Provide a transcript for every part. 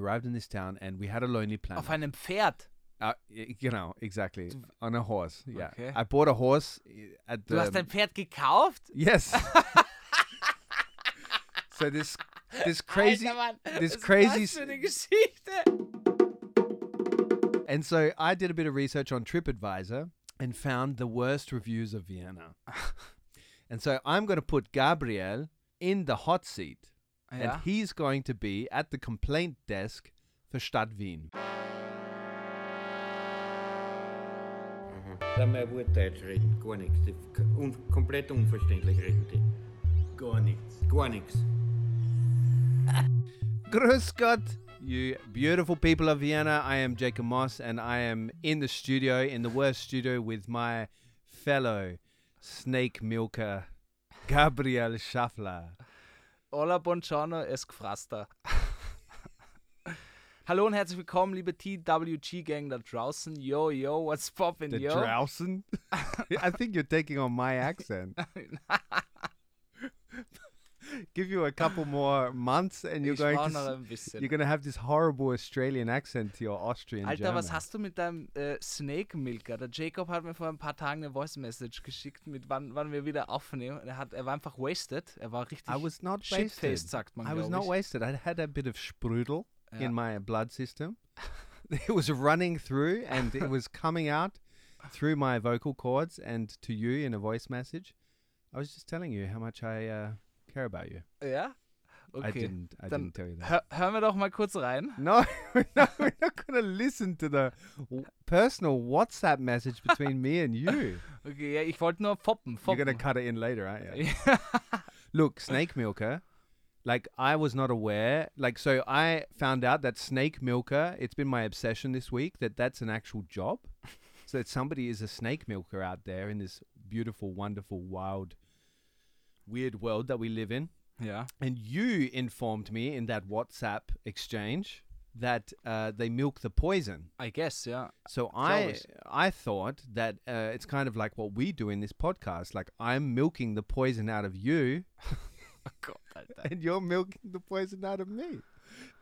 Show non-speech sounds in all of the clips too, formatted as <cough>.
We arrived in this town and we had a lonely planet. Auf einem Pferd. Uh, you know, exactly. On a horse. Yeah. Okay. I bought a horse uh, at the. Du hast ein Pferd gekauft? Yes. <laughs> so this this crazy Alter, this crazy das für eine Geschichte? and so I did a bit of research on TripAdvisor and found the worst reviews of Vienna. <laughs> and so I'm going to put Gabriel in the hot seat and he's going to be at the complaint desk for Stadt Wien. Dann mal Wortdeutsch reden, gar nichts. Die k- Un komplett unverständlich reden die. Gar nichts. Gar nichts. Grüß Gott, you beautiful people of Vienna. I am Jacob Moss, and I am in the studio, in the worst studio, with my fellow snake milker, Gabriel Schaffler. Hola, buongiorno, es gefrasta. <laughs> Hallo und herzlich willkommen, liebe TWG-Gang da draußen. Yo, yo, what's poppin', yo? Draußen. <laughs> I think you're taking on my accent. <laughs> <laughs> Give you a couple more months, and you're ich going to noch ein bisschen. you're going to have this horrible Australian accent to your Austrian Alter, German. was hast du mit deinem äh, Snake Milker? Der Jacob hat mir vor ein paar Tagen eine Voice Message geschickt, mit wann, wann wir wieder aufnehmen. Er, hat, er war einfach wasted. Er war richtig I was not wasted. sagt man, I was not ich. wasted. I had a bit of sprudel Ja. in my blood system. <laughs> it was running through and it was coming out through my vocal cords and to you in a voice message. I was just telling you how much I uh, care about you. Ja? I Okay. didn't. I Dann didn't tell you that. Hör, hören wir doch mal kurz rein. No, <laughs> we're not, we're not to listen to the personal WhatsApp message between me and you. <laughs> Okay, ja, ich wollte nur foppen. You're foppen. going to cut it in later, aren't you? <laughs> Look, snake milker. Like I was not aware. Like so, I found out that snake milker. It's been my obsession this week that that's an actual job. so that somebody is a snake milker out there in this beautiful, wonderful, wild, weird world that we live in. Yeah. And you informed me in that WhatsApp exchange that uh, they milk the poison. I guess, yeah. So I. I thought that uh, it's kind of like what we do in this podcast. Like I'm milking the poison out of you, Oh Gott, Alter. and you're milking the poison out of me.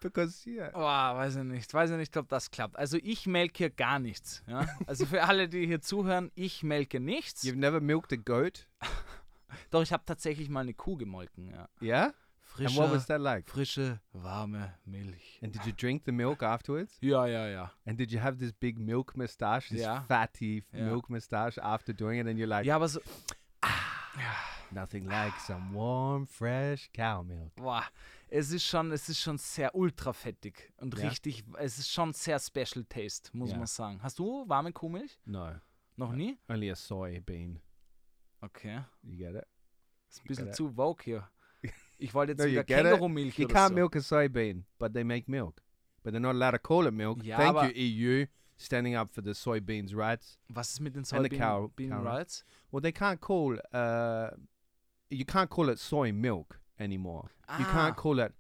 Because yeah, Oh, weiß ich nicht. Weiß ich nicht, ob das klappt. Also ich melke gar nichts. Ja? Also für alle, die hier zuhören, ich melke nichts. you've never milked a goat, <laughs> Doch ich habe tatsächlich mal eine Kuh gemolken. Ja. yeah. And Frische, what was that like? frische, warme Milch. And did you drink the milk afterwards? Ja, ja, ja. And did you have this big milk mustache, this Yeah. fatty Yeah. milk mustache after doing it? And you're like, Ja, aber so, nothing like some warm, fresh cow milk. boah, es ist schon, es ist schon sehr ultra fettig und Ja. richtig, es ist schon sehr Special Taste, muss Ja. man sagen. Hast du warme Kuhmilch? No, Noch nie? only a soybean. Okay. You get it? Ist ein bisschen Gotta- zu vogue hier. <laughs> Ich wollte jetzt No, you wieder? Kängurumilch You oder can't so. milk a soybean, but they make milk. But they're not allowed to call it milk. Ja, Thank you, EU, standing up for the soybeans' rights. Was ist mit den And the cow- Soybean Bean cow rights. Well, they can't call uh, you can't call it soy milk anymore. You Ah. can't call it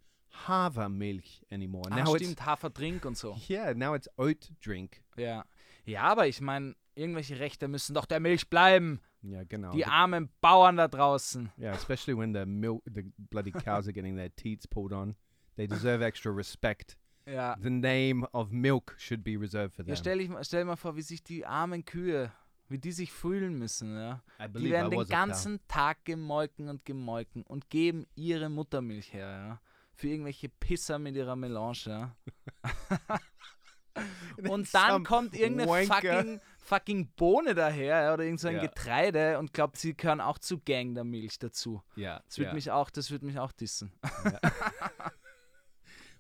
Hafermilch anymore. Ah, now it's stimmt, Haferdrink und so. <laughs> yeah, now it's oat drink. Ja. Ja, aber ich meine, irgendwelche Rechte müssen doch der Milch bleiben. Yeah, genau. Die The- armen Bauern da draußen. yeah, especially when the milk, the bloody cows are getting their teats pulled on. They deserve extra respect. Ja. The name of milk should be reserved for them. Ja, stell, ich, mal- stell dir mal vor, wie sich die armen Kühe, wie die sich fühlen müssen. Ja? Die werden den ganzen Tag gemolken und gemolken und geben ihre Muttermilch her. Ja? Für irgendwelche Pisser mit ihrer Melange. Ja? <laughs> Und dann kommt irgendeine wanker. fucking, fucking Bohne daher ja, oder irgend so ein Ja. Getreide und glaubt, sie gehören auch zu Gang der Milch dazu. Yeah, Das würde yeah. mich auch, das würde mich auch dissen. <laughs>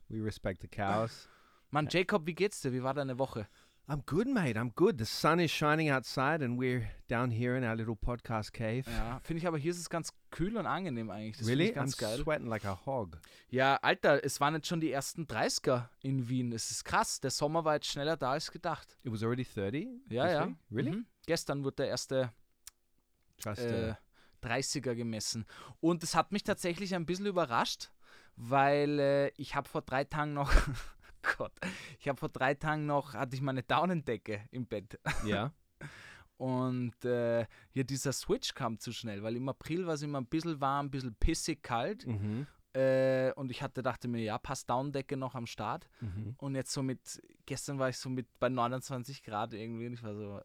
we respect the cows. Mann, Jacob, wie geht's dir? Wie war deine Woche? I'm good, mate. I'm good. The sun is shining outside, and we're down here in our little podcast cave. Ja, finde ich aber hier ist es ganz kühl und angenehm eigentlich. Das really? ganz I'm geil. sweating like a hog. Ja, Alter, es waren jetzt schon die ersten 30er in Wien. Es ist krass. Der Sommer war jetzt schneller da als gedacht. It was already 30. Ja, ja. week? Really? Mhm. Gestern wurde der erste äh, uh, 30er gemessen. Und es hat mich tatsächlich ein bisschen überrascht, weil äh, ich habe vor drei Tagen noch, <laughs> Gott, ich habe vor drei Tagen noch, hatte ich meine Daunendecke im Bett. yeah. <laughs> Und äh, hier dieser Switch kam zu schnell, weil im April war es immer ein bisschen warm, ein bisschen pissig kalt. Mm-hmm. Äh, und ich hatte, dachte mir, ja, passt Downdecke noch am Start. Mhm. Und jetzt so mit, gestern war ich so mit bei 29 Grad irgendwie und ich war so,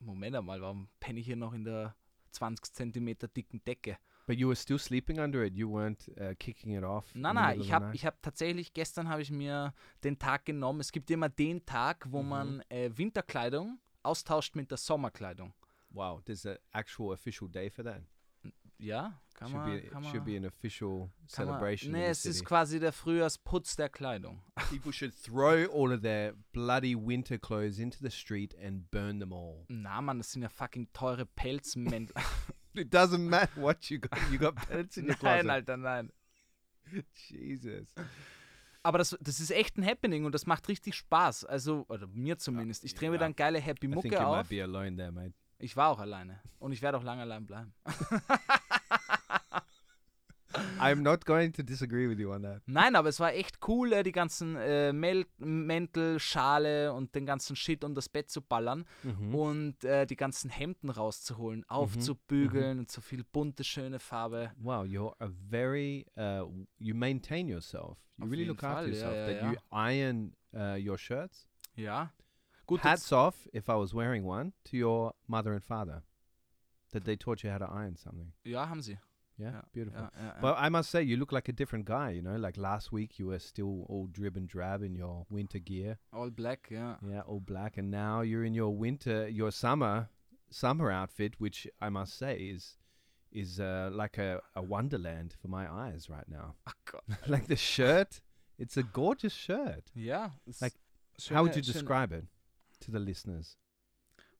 Moment einmal, warum penne ich hier noch in der 20 Zentimeter dicken Decke? But you were still sleeping under it. You weren't uh, kicking it off. in Nein, nein, ich habe ich hab tatsächlich, gestern habe ich mir den Tag genommen. Es gibt immer den Tag, wo Mhm. man äh, Winterkleidung austauscht mit der Sommerkleidung. Wow, there's an actual official day for that. Ja, kann should man. be kann should man, be an official man celebration. nee, es ist quasi der Frühjahrsputz der Kleidung. <laughs> People should throw all of their bloody winter clothes into the street and burn them all. Na, Mann, das sind ja fucking teure Pelzmäntel. <laughs> It doesn't matter what you got. You got pellets in your closet. nein, Alter, nein. <laughs> Jesus. Aber das, das ist echt ein Happening und das macht richtig Spaß. Also, oder mir zumindest. Ich drehe mir dann geile Happy I think Mucke auf. be alone there, mate. Ich war auch alleine. Und ich werde auch lange allein bleiben. <laughs> I'm not going to disagree with you on that. Nein, aber es war echt cool, äh, die ganzen äh, Mel Mäntel, Schale und den ganzen Shit um das Bett zu ballern Mhm. und äh, die ganzen Hemden rauszuholen, aufzubügeln und so viel bunte, schöne Farbe. Wow, you're a very uh, you maintain yourself. You Auf really look after Fall, ja, yourself. ja, that ja. you iron uh, your shirts. Ja. Gut, Hats off if I was wearing one to your mother and father. That they taught you how to iron something. ja, haben sie. Yeah, Ja, beautiful. Ja, ja. But I must say, you look like a different guy. You know, like last week you were still all drib and drab in your winter gear. All black, Yeah, Yeah, all black, and now you're in your winter, your summer, summer outfit, which I must say is is uh, like a, a wonderland for my eyes right now. <laughs> Ach Gott. <laughs> like the shirt, it's a gorgeous shirt. Yeah, Like, How would you describe it to the listeners?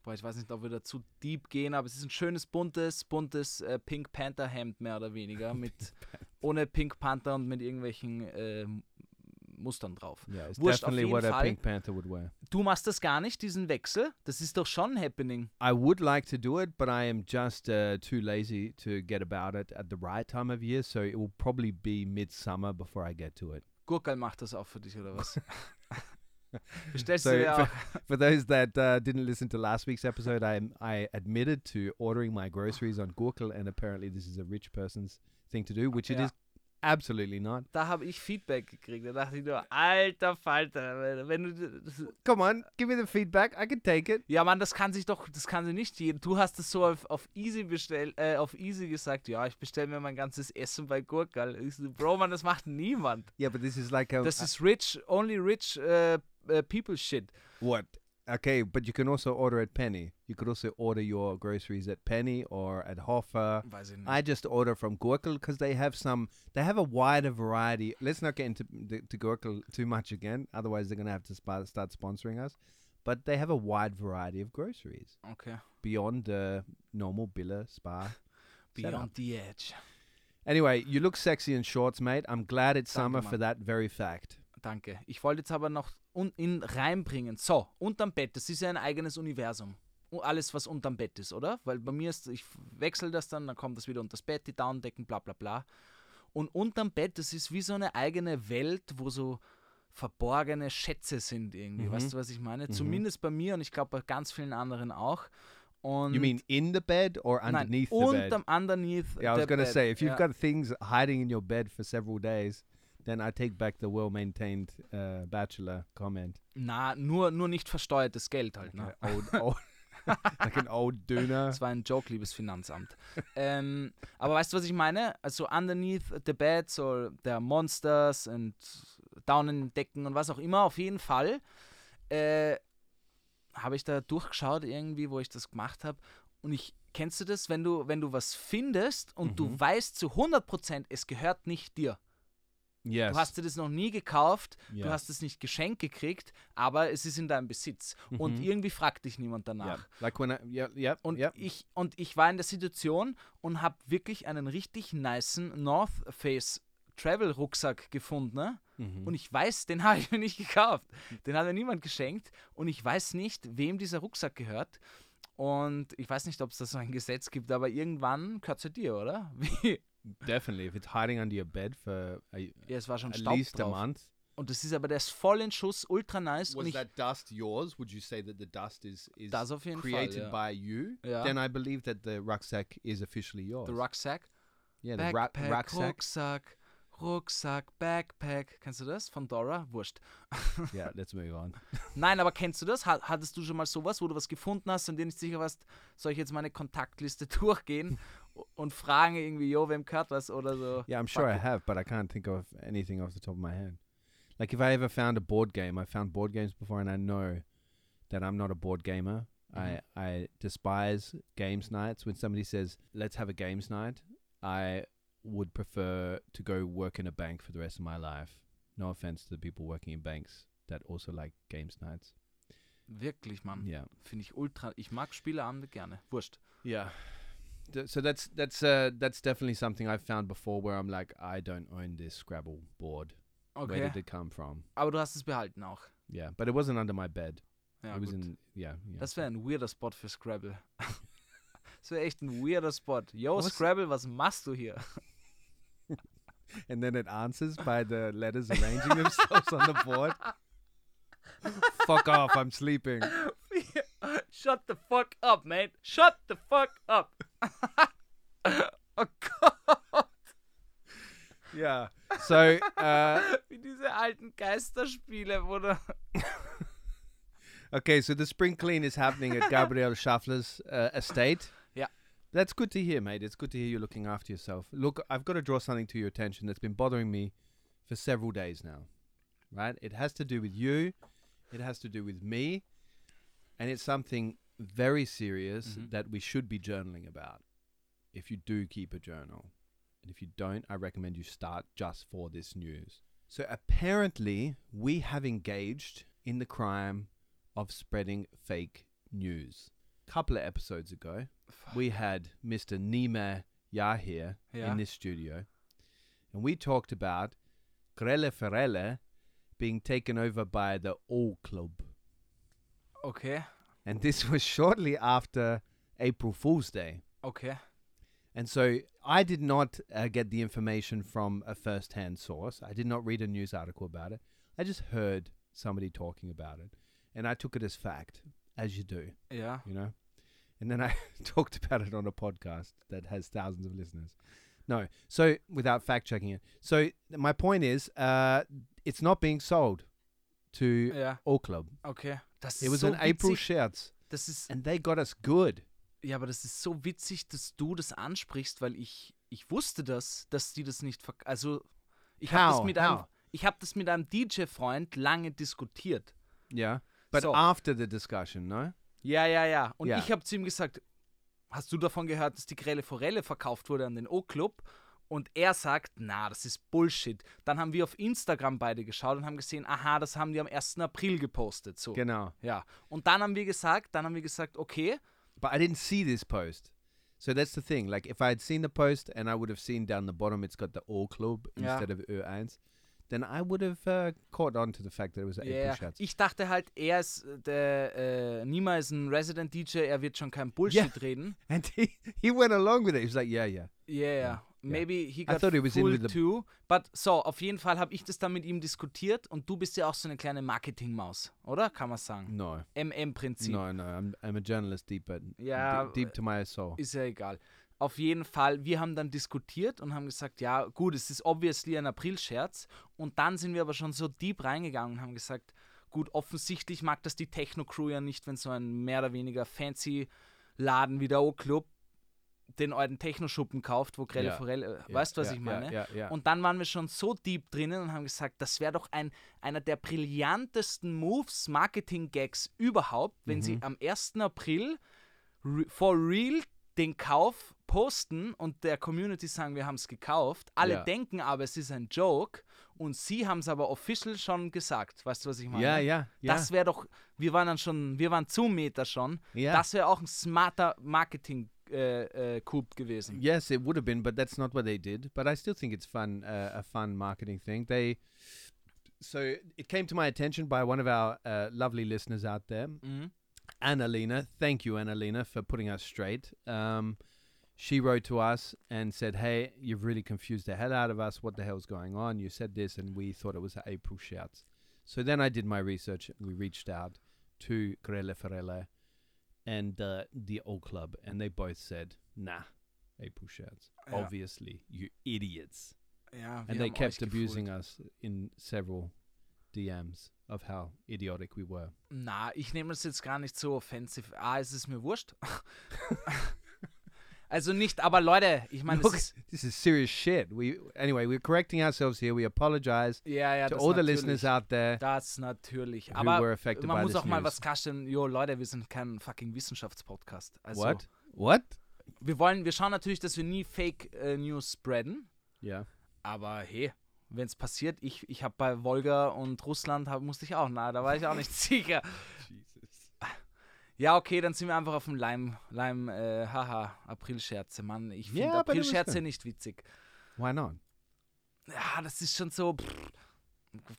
Boah, ich weiß nicht, ob wir da zu deep gehen, aber es ist ein schönes, buntes, buntes äh, Pink Panther Hemd mehr oder weniger. <laughs> Mit, ohne Pink Panther und mit irgendwelchen äh, Mustern drauf. Yeah, Wurscht, definitely what a Fall. Pink Panther would wear. Du machst das gar nicht, diesen Wechsel. Das ist doch schon Happening. I would like to do it, but I am just uh, too lazy to get about it at the right time of year. So it will probably be midsummer before I get to it. Gurkel macht das auch für dich, oder was? <laughs> So for, <laughs> for those that uh, didn't listen to last week's episode, I I admitted to ordering my groceries on Gurkel, and apparently this is a rich person's thing to do, which it Ja. is absolutely not. Da habe ich Feedback gekriegt. Da dachte ich nur, alter Falter, wenn du... Come on, give me the feedback. I can take it. ja, Mann, das kann sich doch, das kann sich nicht jeder. Du hast es so auf, auf easy bestellt, äh, auf easy gesagt, ja, ich bestelle mir mein ganzes Essen bei so, Bro, Mann, das macht niemand. Yeah, but this is like a Das ist rich, only rich äh, äh, people shit. what? Okay, but you can also order at Penny. You could also order your groceries at Penny or at Hoffer. Weiß ich nicht. I just order from Gurkel because they have some. They have a wider variety. Let's not get into the, to Gurkel too much again, otherwise they're gonna have to spa- start sponsoring us. But they have a wide variety of groceries Okay. beyond the normal Billa Spa. <laughs> Beyond setup. the edge. Anyway, you look sexy in shorts, mate. I'm glad it's Danke, summer Mann. for that very fact. Danke. Ich wollte jetzt aber noch un in reinbringen. So, unterm Bett, das ist ja ein eigenes Universum. Alles, was unterm Bett ist, oder? Weil bei mir ist, ich wechsle das dann, dann kommt das wieder unter das Bett, die Downdecken, bla bla bla. Und unterm Bett, das ist wie so eine eigene Welt, wo so verborgene Schätze sind irgendwie. Mhm. Weißt du, was ich meine? Mhm. Zumindest bei mir und ich glaube bei ganz vielen anderen auch. Und You mean in the bed or nein, underneath the bed? unterm, underneath Yeah, I was gonna bed. say if you've ja. got things hiding in your bed for several days, then I take back the well-maintained uh, bachelor comment. Na, nur, nur nicht versteuertes Geld halt. Ne? Okay, old, old, <laughs> like an old Duna. Das war ein Joke, liebes Finanzamt. ähm, aber weißt du, was ich meine? Also underneath the bed, so der Monsters und Daunendecken und was auch immer, auf jeden Fall äh, habe ich da durchgeschaut irgendwie, wo ich das gemacht habe. Und ich, kennst du das, wenn du, wenn du was findest und du Mhm. weißt zu 100%, es gehört nicht dir. Yes. Du hast dir das noch nie gekauft, Ja. du hast es nicht geschenkt gekriegt, aber es ist in deinem Besitz. Und Mhm. irgendwie fragt dich niemand yeah. danach. Like when I yeah yeah Und, yeah. ich, und ich war in der Situation und habe wirklich einen richtig nicen North Face Travel Rucksack gefunden. Ne? Mhm. Und ich weiß, den <laughs> habe ich mir nicht gekauft. Den hat mir niemand geschenkt. Und ich weiß nicht, wem dieser Rucksack gehört. Und ich weiß nicht, ob es da so ein Gesetz gibt, aber irgendwann gehört es ja dir, oder? <laughs> Wie? Definitely, if it's hiding under your bed for a, Ja, es war schon at Staub least a drauf. month. Und das ist aber, der ist voll in Schuss, ultra nice. und ich, dust yours? Would you say that the dust is is Das auf jeden Fall, created ja. by you? Ja. Then I believe that the rucksack is officially yours. the Rucksack, yeah, the ra- Backpack, rucksack. Rucksack, Rucksack, Backpack. Kennst du das? Von Dora? Wurscht. <laughs> Yeah, let's move on. <laughs> Nein, aber kennst du das? Ha- Hattest du schon mal sowas, wo du was gefunden hast und dir nicht sicher warst, soll ich jetzt meine Kontaktliste <laughs> durchgehen und fragen irgendwie, jo, wem gehört was oder so? Yeah, I'm sure I have, but I can't think of anything off the top of my head. Like if I ever found a board game, I found board games before, and I know that I'm not a board gamer. I I despise games nights. When somebody says, "Let's have a games night," I would prefer to go work in a bank for the rest of my life. No offense to the people working in banks that also like games nights. Wirklich, Mann. Yeah. Finde ich ultra. Ich mag Spieleabende gerne. Wurscht. Yeah. So that's that's uh that's definitely something I've found before where I'm like I don't own this Scrabble board. Okay. Where did it come from? Aber du hast es behalten auch. Yeah, but it wasn't under my bed. Ja, it was in yeah. yeah. Das wäre ein weirder Spot für Scrabble. <laughs> das wäre echt ein weirder Spot. Yo, Was? Scrabble, was machst du hier? <laughs> and then it answers by the letters arranging themselves on the board. <laughs> Fuck off! I'm sleeping. Shut the fuck up, mate. Shut the fuck up. <laughs> oh Gott. Yeah. So uh, <laughs> Wie diese alten Geisterspiele, du <laughs> okay, so the spring clean is happening at Gabriel Schaffler's uh, estate. Yeah. That's good to hear, mate. It's good to hear you looking after yourself. Look, I've got to draw something to your attention that's been bothering me for several days now. Right? It has to do with you. It has to do with me. And it's something very serious Mhm. that we should be journaling about if you do keep a journal. And if you don't, I recommend you start just for this news. So apparently, we have engaged in the crime of spreading fake news. A couple of episodes ago, we had Mr. Nima Yahir Yeah. in this studio, and we talked about Grelle Ferrelle being taken over by the All Club. Okay, And this was shortly after April Fool's Day. okay. And so I did not uh, get the information from a first hand source. I did not read a news article about it. I just heard somebody talking about it. And I took it as fact, as you do, Yeah. you know? And then I <laughs> talked about it on a podcast that has thousands of listeners. No, so without fact checking it. So my point is, uh, it's not being sold to Ja, All Club. okay. Das ist It was so an April witzig. Scherz, Das ist, and they got us good. ja, aber das ist so witzig, dass du das ansprichst, weil ich, ich wusste das, dass die das nicht Also, ich habe das mit einem, ich habe das mit einem DJ-Freund lange diskutiert. Yeah. But So. after the discussion, no? Ja, ja, ja. Und Ja. ich habe zu ihm gesagt, hast du davon gehört, dass die Grelle Forelle verkauft wurde an den O-Club? Und er sagt, na, das ist Bullshit. Dann haben wir auf Instagram beide geschaut und haben gesehen, aha, das haben die am 1. April gepostet. So. Genau. Ja. Und dann haben wir gesagt, dann haben wir gesagt, okay, But I didn't see this post. So that's the thing. Like, if I had seen the post and I would have seen down the bottom it's got the All Club Yeah. instead of Ö1, then I would have uh, caught on to the fact that it was an ja, April ich dachte halt, er ist, der, äh, Nima ist ein Resident DJ, er wird schon kein Bullshit reden. <laughs> And he, he went along with it. He was like, yeah, yeah. Yeah, yeah. Maybe he I got thought he was in with the- too. But so, auf jeden Fall habe ich das dann mit ihm diskutiert und du bist ja auch so eine kleine Marketingmaus, oder? Kann man sagen. No, MM-Prinzip. no, no. I'm, I'm a journalist deep, but Ja, deep, deep to my soul. Ist ja egal. Auf jeden Fall, wir haben dann diskutiert und haben gesagt, ja, gut, es ist obviously ein April-Scherz. Und dann sind wir aber schon so deep reingegangen und haben gesagt, gut, offensichtlich mag das die Techno-Crew ja nicht, wenn so ein mehr oder weniger fancy Laden wie der O-Club den alten Techno-Schuppen kauft, wo Grelle Ja. Forelle, äh, Yeah, weißt du, was yeah, ich meine? Und dann waren wir schon so deep drinnen und haben gesagt, das wäre doch ein, einer der brillantesten Moves, Marketing-Gags überhaupt, wenn sie Mhm. am 1. April re for real den Kauf posten und der Community sagen, wir haben es gekauft. Alle Ja. denken aber, es ist ein Joke und sie haben es aber official schon gesagt. Weißt du, was ich meine? yeah, yeah, yeah. Das wäre doch, wir waren dann schon, wir waren zu Meter schon. Das wäre auch ein smarter Marketing äh, Coup gewesen. Yes, it would have been, but that's not what they did. But I still think it's fun, uh, a fun marketing thing. They, so it came to my attention by one of our uh, lovely listeners out there, Mhm. Annalena. Thank you, Annalena, for putting us straight. Um, she wrote to us and said, "Hey, you've really confused the hell out of us. What the hell's going on? You said this, and we thought it was April shouts." So then I did my research. and We reached out to Grelle Ferrelle and uh, the old club, and they both said, "Nah, April shouts. Ja. Obviously, you idiots." Wir And they kept abusing gefooled. us in several DMs of how idiotic we were. Na, ich nehme das jetzt gar nicht so offensiv. Ah, es ist mir wurscht. <laughs> <laughs> also nicht, aber Leute, ich meine, Look, ist, this is serious shit. We anyway, we're correcting ourselves here. We apologize ja, ja, to all the listeners out there Das natürlich. who Aber were affected man muss auch mal was klarstellen. Jo, Leute, wir sind kein fucking Wissenschaftspodcast. Also, What? What? Wir wollen, wir schauen natürlich, dass wir nie Fake äh, News spreaden. Yeah. Aber hey, wenn es passiert, ich, ich habe bei Wolga und Russland hab, musste ich auch, na, da war ich auch nicht <laughs> sicher. Ja, okay, dann sind wir einfach auf dem Leim, Leim, äh, haha, Aprilscherze, Mann. Ich finde Ja, Aprilscherze nicht witzig. Why not? Ja, das ist schon so, pff,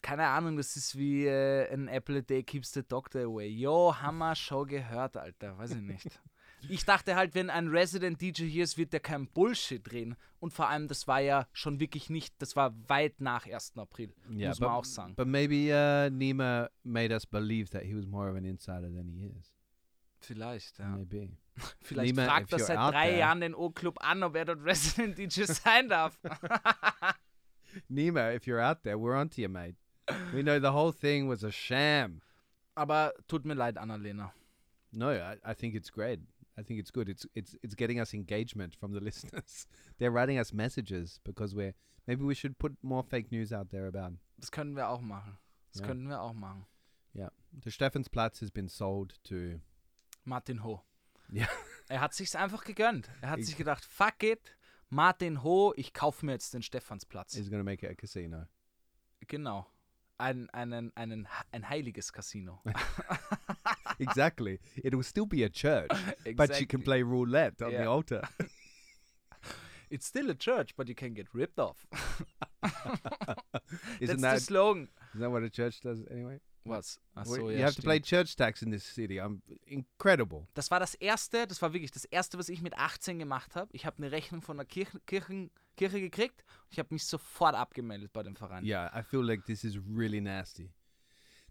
keine Ahnung, das ist wie äh, ein Apple a day keeps the doctor away. Jo, haben wir schon gehört, Alter, weiß ich nicht. <laughs> Ich dachte halt, wenn ein Resident DJ hier ist, wird der kein Bullshit drehen. Und vor allem, das war ja schon wirklich nicht, das war weit nach 1. April, Yeah, muss but, man auch sagen. but maybe uh, Nima made us believe that he was more of an insider than he is. Vielleicht, ja. Maybe. <laughs> Vielleicht Nima, fragt er seit drei there- Jahren den O-Club an, ob er dort <laughs> Resident DJ sein darf. <laughs> Nima, if you're out there, we're onto you, mate. We know the whole thing was a sham. Aber tut mir leid, Annalena. No, I, I think it's great. I think it's good. It's it's it's getting us engagement from the listeners. They're writing us messages because we're maybe we should put more fake news out there about. Das können wir auch machen. Das Ja. könnten wir auch machen. The Stephansplatz has been sold to Martin Ho. Ja. Er hat sich's einfach gegönnt. Er hat Ich- sich gedacht, fuck it, Martin Ho, ich kaufe mir jetzt den Stephansplatz. going to make it a casino. genau. Ein, einen, einen, ein heiliges Casino. <laughs> exactly. It'll still be a church, but you can Exactly. play roulette on the Yeah. altar. <laughs> It's still a church, but you can get ripped off. <laughs> Isn't That's that the slogan. is that what a church does anyway? Was? Ach so, you ja, have to play church tax in this city. I'm incredible. Das war das erste, das war wirklich das erste, was ich mit 18 gemacht habe. Ich habe eine Rechnung von der Kirche, Kirchen, Kirche gekriegt. Ich habe mich sofort abgemeldet bei dem Verein. Yeah, I feel like this is really nasty.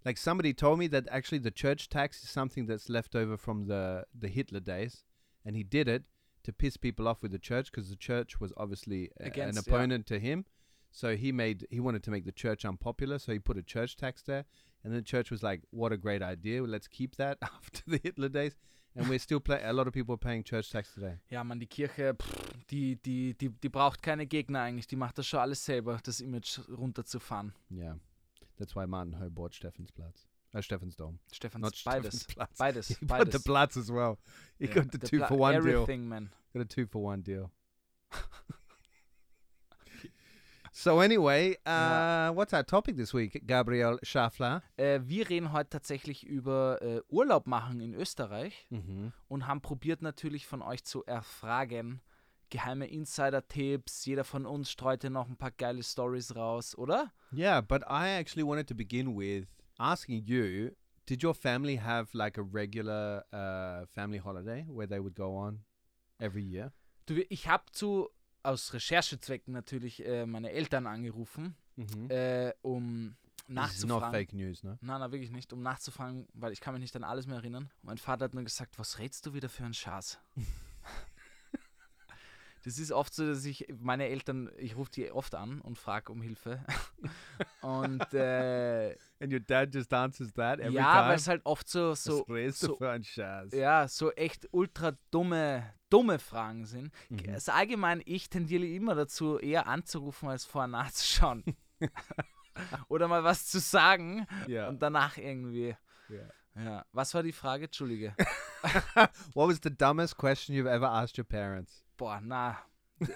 Like somebody told me that actually the church tax is something that's left over from the the Hitler days, and he did it to piss people off with the church because the church was obviously a- an Against, yeah. opponent to him. So he made he wanted to make the church unpopular, so he put a church tax there, and the church was like, "What a great idea! Let's keep that <laughs> after the Hitler days." And we're still playing. A lot of people are paying church tax today. Ja, man, die Kirche, pff, die, die, die, die braucht keine Gegner eigentlich. Die macht das schon alles selber, das Image runterzufahren. Yeah, that's why Martin Ho bought Stephansplatz, uh, Stephansdom, Stefan, not beides. Stephansplatz. <laughs> Beides, He bought the. Platz as well. He Ja, got the, der two for one deal. Everything, man. Got a two for one deal. <laughs> so anyway, uh, what's our topic this week, Gabriel Schaffler? Äh, wir reden heute tatsächlich über äh, Urlaub machen in Österreich Mm-hmm. und haben probiert natürlich von euch zu erfragen. Geheime Insider-Tipps, jeder von uns streute noch ein paar geile Stories raus, oder? Yeah, but I actually wanted to begin with asking you: Did your family have like a regular uh, family holiday where they would go on every year? Du, ich habe zu, aus Recherchezwecken natürlich, äh, meine Eltern angerufen, Mm-hmm. äh, um This is not nachzufragen. fake news, no? Nein, nein, wirklich nicht, um nachzufragen, weil ich kann mich nicht an alles mehr erinnern. Mein Vater hat nur gesagt, was redst du wieder für einen Schatz? <laughs> das ist oft so, dass ich meine Eltern, ich rufe die oft an und frage um Hilfe. <laughs> und äh, And your dad just answers that every ja, weil time. es halt oft so, so, so für ein Scheiß? ja, so echt ultra dumme, dumme Fragen sind. Mhm. Also allgemein, ich tendiere immer dazu, eher anzurufen, als vorher nachzuschauen. <laughs> <laughs> Oder mal was zu sagen Yeah. und danach irgendwie. yeah. Ja. Was war die Frage? Entschuldige. What was the dumbest question you've ever asked your parents? Boah, na.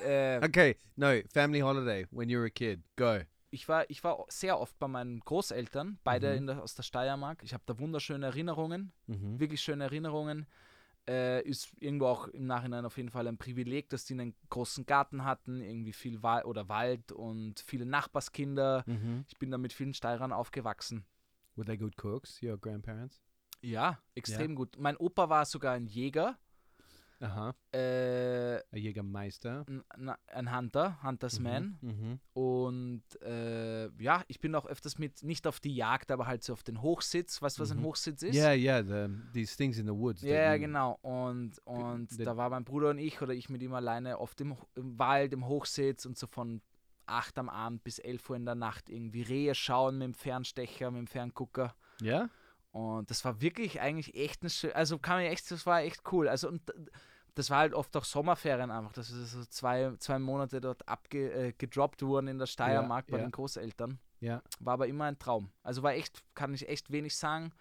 Äh, <laughs> Okay, no, family holiday when you were a kid. Go. ich, war, ich war sehr oft bei meinen Großeltern, beide Mhm. in der, aus der Steiermark. Ich habe da wunderschöne Erinnerungen, Mm-hmm. wirklich schöne Erinnerungen. Äh, ist irgendwo auch im Nachhinein auf jeden Fall ein Privileg, dass die einen großen Garten hatten, irgendwie viel Wald oder Wald und viele Nachbarskinder. Mm-hmm. Ich bin da mit vielen Steirern aufgewachsen. Were they good cooks, your grandparents? Ja, extrem gut. Mein Opa war sogar ein Jäger, Huh. äh, A Jägermeister. ein, ein Hunter, Huntersman. Mm-hmm. Und äh, ja, ich bin auch öfters mit, nicht auf die Jagd, aber halt so auf den Hochsitz. Weißt du, was ein Mhm. Hochsitz ist? Yeah, yeah. The these things in the woods. Ja, ja, you- genau. Und, und the- da war mein Bruder und ich oder ich mit ihm alleine oft im, im Wald, im Hochsitz und so von 8 am Abend bis 11 Uhr in der Nacht irgendwie Rehe schauen mit dem Fernstecher, mit dem Ferngucker. Yeah. Und das war wirklich eigentlich echt ein schön, also kann man echt, das war echt cool. Also und das war halt oft auch Sommerferien einfach, dass wir so zwei, zwei Monate dort abgedroppt äh, wurden in der Steiermark Ja, bei ja. den Großeltern. Yeah. War aber immer ein Traum. Also war echt, kann ich echt wenig sagen.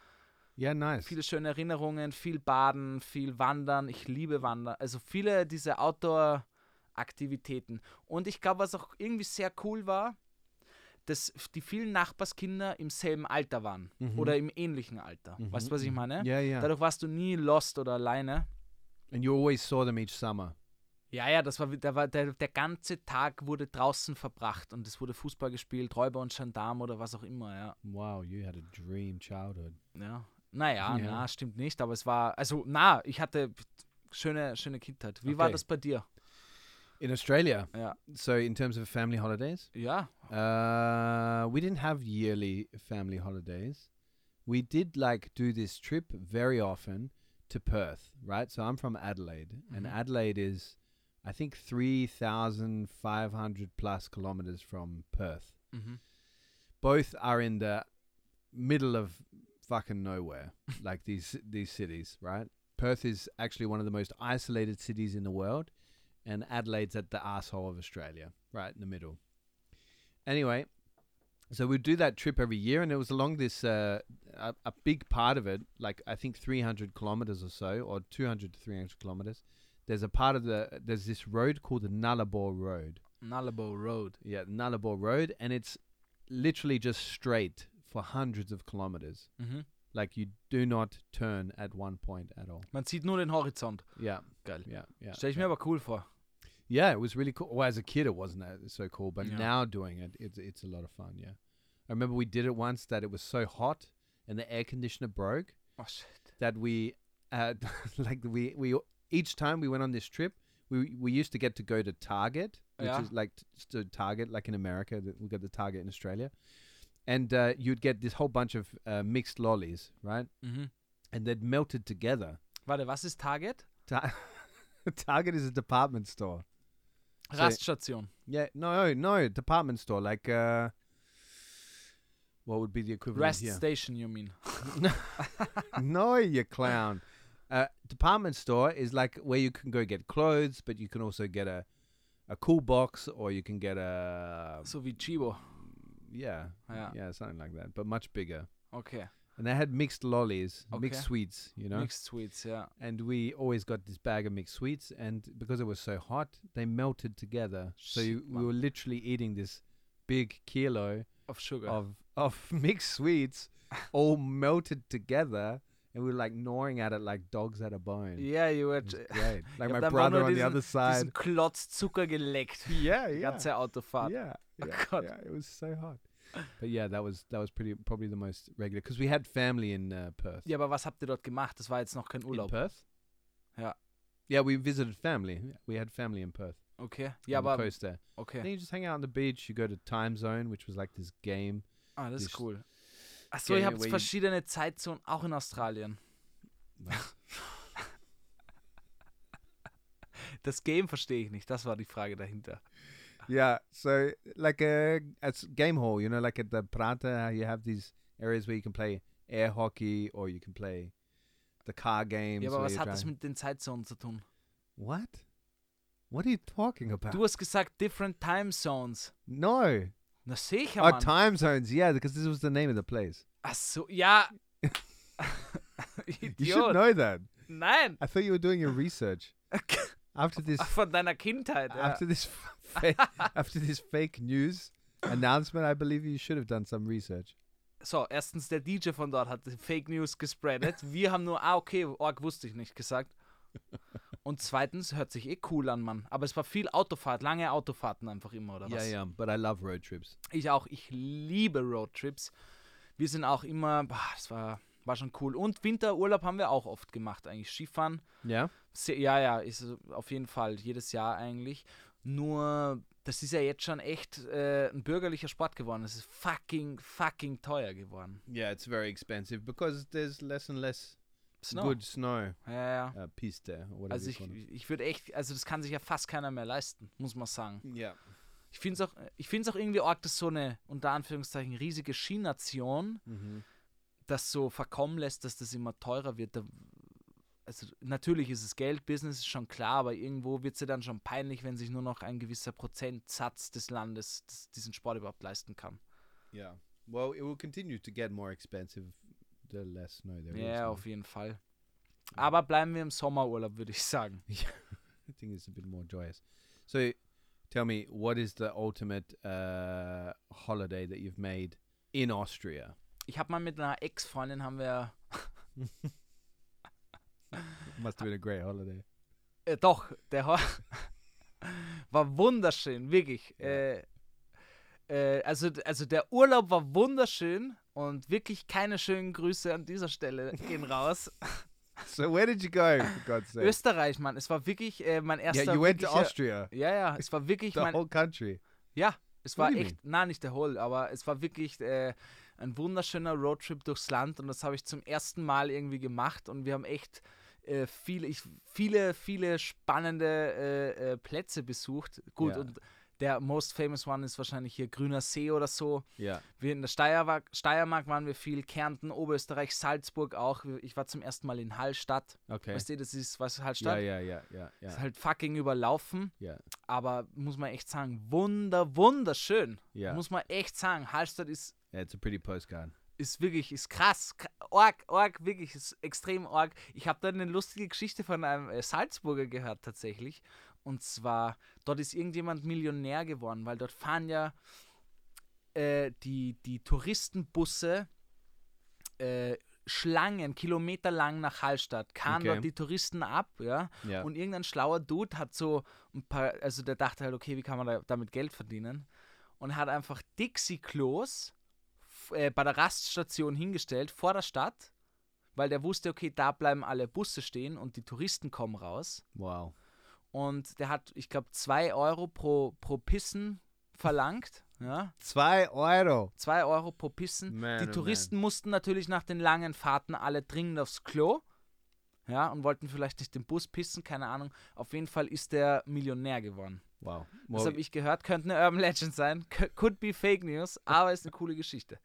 Yeah, nice. Viele schöne Erinnerungen, viel Baden, viel Wandern. Ich liebe Wandern. Also viele diese Outdoor-Aktivitäten. Und ich glaube, was auch irgendwie sehr cool war, dass die vielen Nachbarskinder im selben Alter waren Mhm. oder im ähnlichen Alter. Weißt du, was ich meine? Yeah, yeah. Dadurch warst du nie lost oder alleine. And you always saw them each summer. Ja, ja, das war, da war der, der ganze Tag wurde draußen verbracht und es wurde Fußball gespielt, Räuber und Gendarm oder was auch immer, ja. Wow, you had a dream childhood. ja. Naja, Ja. na, stimmt nicht, aber es war, also, na, ich hatte schöne, schöne Kindheit. Wie war Okay. das bei dir? In Australia, Ja. so in terms of family holidays, Ja, uh, we didn't have yearly family holidays. We did like do this trip very often to Perth, right? So I'm from Adelaide, and Mhm. Adelaide is, I think, 3,500 plus kilometers from Perth. mhm. both are in the middle of fucking nowhere, <laughs> like these these cities, right? Perth is actually one of the most isolated cities in the world, and Adelaide's at the asshole of Australia, right in the middle. Anyway, so we'd do that trip every year, and it was along this uh, a, a big part of it, like I think 300 kilometers or so, or 200 to 300 kilometers. There's a part of the there's this road called the Nullarbor Road. Nullabo Road. Yeah, Nullarbor Road, and it's literally just straight for hundreds of kilometers. Mhm. Like you do not turn at one point at all. Man sieht nur den Horizont. Yeah, Geil. yeah, yeah. Stell ich mir aber cool vor. Yeah, it was really cool. Well, as a kid, it wasn't that so cool, but Yeah. now doing it, it's it's a lot of fun. Yeah, I remember we did it once that it was so hot and the air conditioner broke Oh, shit. that we, uh, <laughs> like we we each time we went on this trip, we we used to get to go to Target, which Yeah. is like to Target, like in America, that we got the Target in Australia, and uh, you'd get this whole bunch of uh, mixed lollies, right? Mhm. And they'd melted together. Warte, was ist Target? Ta- <laughs> Target is a department store. Raststation. Yeah, no, no, department store. Like, uh, what would be the equivalent Rest here? Station, you mean? <laughs> no, you clown. Uh, department store is like where you can go get clothes, but you can also get a a cool box, or you can get a So wie Chibo. yeah, Ja. yeah, something like that, but much bigger. Okay. And they had mixed lollies, mixed sweets, you know. Mixed Sweets, ja. and we always got this bag of mixed sweets, and because it was so hot, they melted together. So you, we were literally eating this big kilo Of Sugar. of of <laughs> mixed sweets, all melted together, and we were like gnawing at it like dogs at a bone. Yeah, you were. Great. <laughs> Like my brother on the other side. Diesen Klotz Zucker geleckt. <laughs> Yeah, Die yeah, ganze Autofahrt. yeah, Oh yeah, God. yeah. It was so hot. But yeah, that was that was pretty probably the most regular because we had family in uh, Perth. Ja, aber was habt ihr dort gemacht? Das war jetzt noch kein in Urlaub. Perth. Ja. Yeah, we visited family. We had family in Perth. Okay. Ja, on the aber. coast there. Then Okay. you just hang out on the beach. You go to Time Zone, which was like this game. Ah, das ist cool. Achso, ihr habt verschiedene Zeitzonen, auch in Australien. <laughs> Das Game verstehe ich nicht. Das war die Frage dahinter. Yeah, so like a as game hall, you know, like at the Prata, you have these areas where you can play air hockey or you can play the car games. Ja, aber was hat das mit den Zeitzonen zu tun? what? What are you talking about? Du hast gesagt different time zones. no, Na sicher, oh, time zones. Yeah, because this was the name of the place. Ach so, ja. <laughs> You should know that. Nein. I thought you were doing your research <laughs> after this. Von deiner Kindheit. Ja. After this, <laughs> after this fake news announcement, I believe you should have done some research. So, erstens, der DJ von dort hat Fake News gespreadet. Wir haben nur, ah, okay, Org wusste ich nicht gesagt. Und zweitens, hört sich eh cool an, Mann. Aber es war viel Autofahrt, lange Autofahrten einfach immer, oder Yeah, was? yeah, but I love road trips. Ich auch, ich liebe Roadtrips. Wir sind auch immer, boah, das war, war schon cool. Und Winterurlaub haben wir auch oft gemacht, eigentlich. Skifahren, Yeah. sehr, ja, ja, ist auf jeden Fall jedes Jahr eigentlich. Nur, das ist ja jetzt schon echt äh, ein bürgerlicher Sport geworden. Es ist fucking, fucking teuer geworden. Yeah, it's very expensive because there's less and less Snow. good snow Ja, ja. uh, piste. Also ich, ich würde echt, also das kann sich ja fast keiner mehr leisten, muss man sagen. yeah. Ich finde es auch, ich find's auch irgendwie arg, dass so eine, unter Anführungszeichen, riesige Skination Mhm. das so verkommen lässt, dass das immer teurer wird. Da, also natürlich ist es Geld, Business ist schon klar, aber irgendwo wird es ja dann schon peinlich, wenn sich nur noch ein gewisser Prozentsatz des Landes diesen Sport überhaupt leisten kann. Yeah. Well, it will continue to get more expensive the less snow there is. Ja, no? auf jeden Fall. Aber bleiben wir im Sommerurlaub, würde ich sagen. <laughs> I think it's a bit more joyous. So, tell me, what is the ultimate uh, holiday that you've made in Austria? Ich habe mal mit einer Ex-Freundin haben wir <laughs> Must have been a great holiday. Äh, doch, der Ho <laughs> war wunderschön, wirklich. Äh, äh, also, also der Urlaub war wunderschön und wirklich keine schönen Grüße an dieser Stelle gehen raus. <laughs> So, where did you go? Österreich, Mann, es war wirklich äh, mein erster. yeah, you went to Austria, Ja, ja, es war wirklich the mein. whole country. Ja, es war echt. Na, nicht der Whole, aber es war wirklich äh, ein wunderschöner Roadtrip durchs Land und das habe ich zum ersten Mal irgendwie gemacht und wir haben echt äh, viele, ich, viele, viele spannende äh, äh, Plätze besucht. Gut, Ja. und der most famous one ist wahrscheinlich hier Grüner See oder so. Yeah. Wir in der Steiermark, Steiermark waren wir viel, Kärnten, Oberösterreich, Salzburg auch. Ich war zum ersten Mal in Hallstatt. Okay. Weißt du, das ist was Hallstatt? yeah, yeah, yeah, Ist yeah, halt fucking überlaufen yeah, aber muss man echt sagen, wunder, wunderschön. yeah. Muss man echt sagen, Hallstatt ist, Yeah, it's a pretty postcard. Ist wirklich, ist krass. Org, org, wirklich, ist extrem org. Ich habe da eine lustige Geschichte von einem äh, Salzburger gehört tatsächlich. Und zwar, dort ist irgendjemand Millionär geworden, weil dort fahren ja äh, die, die Touristenbusse äh, Schlangen, kilometerlang nach Hallstatt, kamen Okay. dort die Touristen ab, ja. Yeah. Und irgendein schlauer Dude hat so ein paar, also der dachte halt, okay, wie kann man da, damit Geld verdienen? Und hat einfach Dixie-Klos äh, bei der Raststation hingestellt, vor der Stadt, weil der wusste, okay, da bleiben alle Busse stehen und die Touristen kommen raus. wow. Und der hat, ich glaube, 2 Euro pro, pro Pissen verlangt. Ja, Zwei Euro. 2 Euro pro Pissen. Man, die oh Touristen mussten natürlich nach den langen Fahrten alle dringend aufs Klo. Ja, und wollten vielleicht nicht den Bus pissen, keine Ahnung. Auf jeden Fall ist der Millionär geworden. Wow. Das habe ich gehört, könnte eine Urban Legend sein. Could be Fake News, aber ist eine coole Geschichte.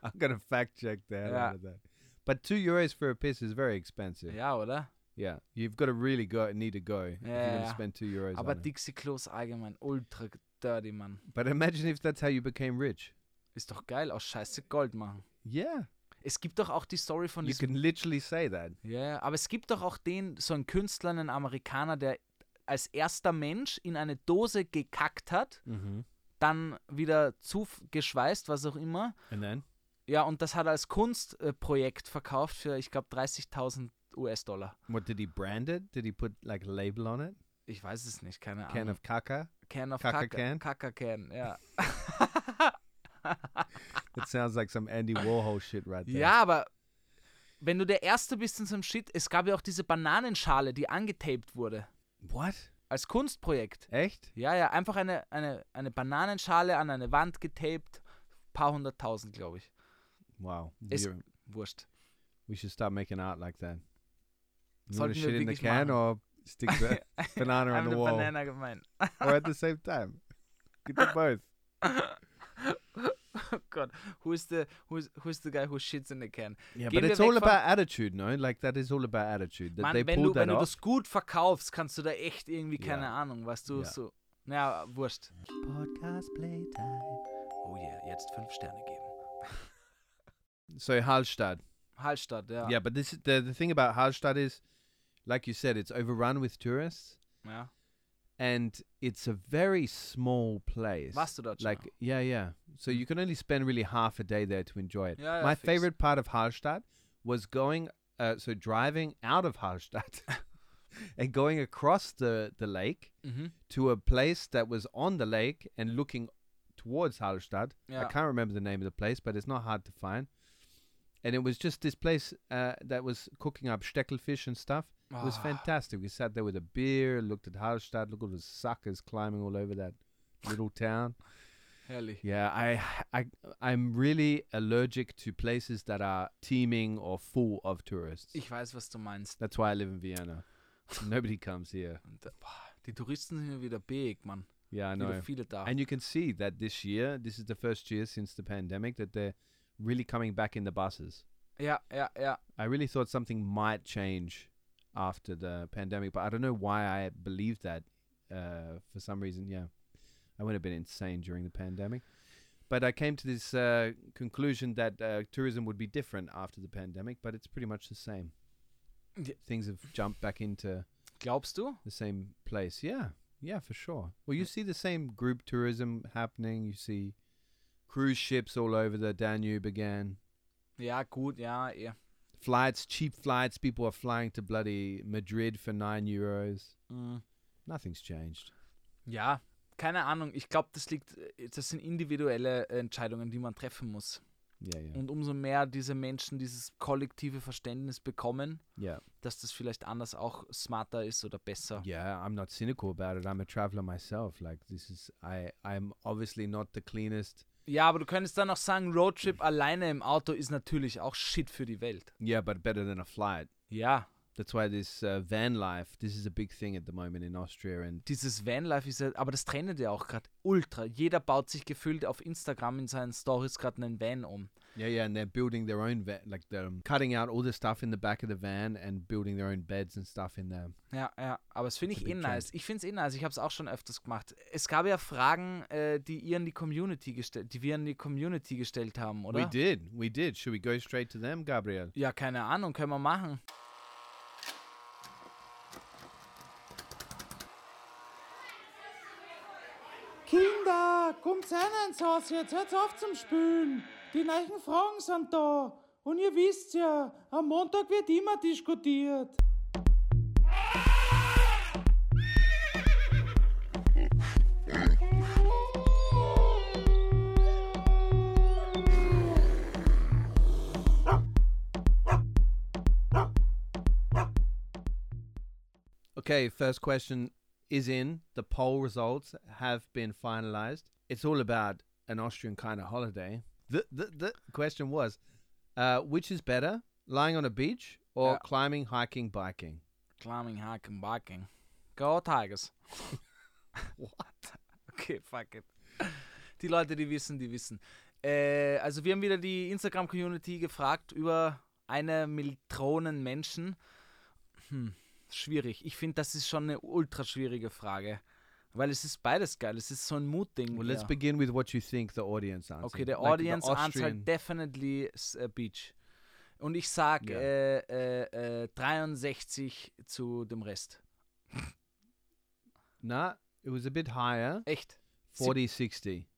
<laughs> I'm gonna fact check the hell Yeah. out of that. But two euros for a piss is very expensive. Ja, oder? Yeah, you've got to really go need to go if you're Yeah, gonna yeah. spend two euros. Aber on it. Dixie-Klos allgemein ultra dirty, Mann. But imagine if that's how you became rich. Ist doch geil, aus Scheiße Gold machen. Yeah, Es gibt doch auch die Story von you can literally say that. Ja, ja, aber es gibt doch auch den, so einen Künstler, einen Amerikaner, der als erster Mensch in eine Dose gekackt hat, Mm-hmm. dann wieder zugeschweißt, was auch immer. And then Ja, und das hat er als Kunstprojekt äh, verkauft für, ich glaube, 30.000 US-Dollar. what did he brand it? Did he put like a label on it? Ich weiß es nicht, keine Can Ahnung. of caca. Can of Kaka Kaka. Can? Kaka Can, ja. <laughs> It sounds like some Andy Warhol shit right there. ja, aber wenn du der Erste bist in so einem Shit, es gab ja auch diese Bananenschale, die angetaped wurde. What? Als Kunstprojekt. Echt? Ja, ja, einfach eine, eine, eine Bananenschale an eine Wand getaped. Paar hunderttausend, glaube ich. Wow. You're- Wurscht. we should start making art like that. You want Sollten to shit in the can machen. or stick the <laughs> banana on the wall? Banana gemeint. or at the same time? Could do both. <laughs> oh Gott. Who is the who is who's the guy who shits in the can? Yeah, Gehen but it's all about attitude, no? Like that is all about attitude. That Mann, they wenn du, wenn that du off. das gut verkaufst, kannst du da echt irgendwie, keine Ja. Ahnung, was du Ja. so. Naja, wurscht. Podcast playtime. Oh yeah, jetzt fünf Sterne geben. <laughs> So Hallstatt. Hallstatt, ja. Yeah, but this the the thing about Hallstatt is, like you said, it's overrun with tourists, ja. and it's a very small place. Warst du dort? Like yeah, yeah. So you can only spend really half a day there to enjoy it. Ja, ja, My fix. favorite part of Hallstatt was going, uh, so driving out of Hallstatt <laughs> <laughs> and going across the the lake Mhm. to a place that was on the lake and looking towards Hallstatt. I can't remember the name of the place, but it's not hard to find. And it was just this place uh, that was cooking up steckelfish and stuff. It was Ah, fantastic. We sat there with a beer, looked at Hallstatt, looked at the suckers climbing all over that little town. Herrlich. Yeah, I, I, I'm really allergic to places that are teeming or full of tourists. Ich weiß, was du meinst. That's why I live in Vienna. Nobody comes here. <laughs> Und, äh, boah, die Touristen sind ja wieder big, Mann. Yeah, I know. viele da. And you can see that this year, this is the first year since the pandemic that they're really coming back in the buses. Yeah, yeah, yeah. I really thought something might change after the pandemic, but I don't know why I believed that. Uh, for some reason, yeah, I would have been insane during the pandemic. But I came to this uh, conclusion that uh, tourism would be different after the pandemic, but it's pretty much the same. Yeah. Things have jumped back into Glaubst du? the same place. Yeah, yeah, for sure. Well, you see the same group tourism happening. You see cruise ships all over the Danube again. Ja, gut, ja, ja. Flights, cheap flights. People are flying to bloody Madrid for nine euros. Mm. Nothing's changed. Ja, keine Ahnung. Ich glaube, das liegt, das sind individuelle Entscheidungen, die man treffen muss. Yeah, yeah, Und umso mehr diese Menschen dieses kollektive Verständnis bekommen, yeah. dass das vielleicht anders auch smarter ist oder besser. Yeah, I'm not cynical about it. I'm a traveler myself. Like this is, I, I'm obviously not the cleanest. Ja, aber du könntest dann auch sagen, Roadtrip alleine im Auto ist natürlich auch Shit für die Welt. Yeah, but better than a flight. Ja, That's why this uh, van life. This is a big thing at the moment in Austria, and dieses Vanlife ist ja, aber das trendet ja auch gerade ultra. Jeder baut sich gefühlt auf Instagram in seinen Stories gerade einen Van um. Yeah, yeah, and they're building their own van, like they're cutting out all the stuff in the back of the van and building their own beds and stuff in there. Ja, ja, aber das finde ich eh big nice. Ich finde es eh nice. Ich habe es auch schon öfters gemacht. Es gab ja Fragen, äh, die ihr in die Community gestellt, die wir in die Community gestellt haben, oder? We did, we did. Should we go straight to them, Gabriel? Ja, keine Ahnung, können wir machen. Kinder, kommt rein ins Haus jetzt, hört auf zum Spülen. Die neuen Fragen sind da. Und ihr wisst ja, am Montag wird immer diskutiert. Okay, first question is in. The poll results have been finalized. It's all about an Austrian kind of holiday. The the, the question was, uh, which is better, lying on a beach or Yeah. climbing, hiking, biking? Climbing, hiking, biking. Go Tigers. <laughs> What? Okay, fuck it. Die Leute, die wissen, die wissen. Äh, also wir haben wieder die Instagram-Community gefragt über eine Million Menschen. Hm, schwierig. Ich finde, das ist schon eine ultra schwierige Frage. Weil es ist beides geil. Es ist so ein Mutding. Well, let's ja. begin with what you think the audience answered. Okay, the Like audience answered Austrian- definitely uh, Beach. Und ich sag Ja. äh, äh, äh, 63 zu dem Rest. Nah, it was a bit higher. Echt? 40 60.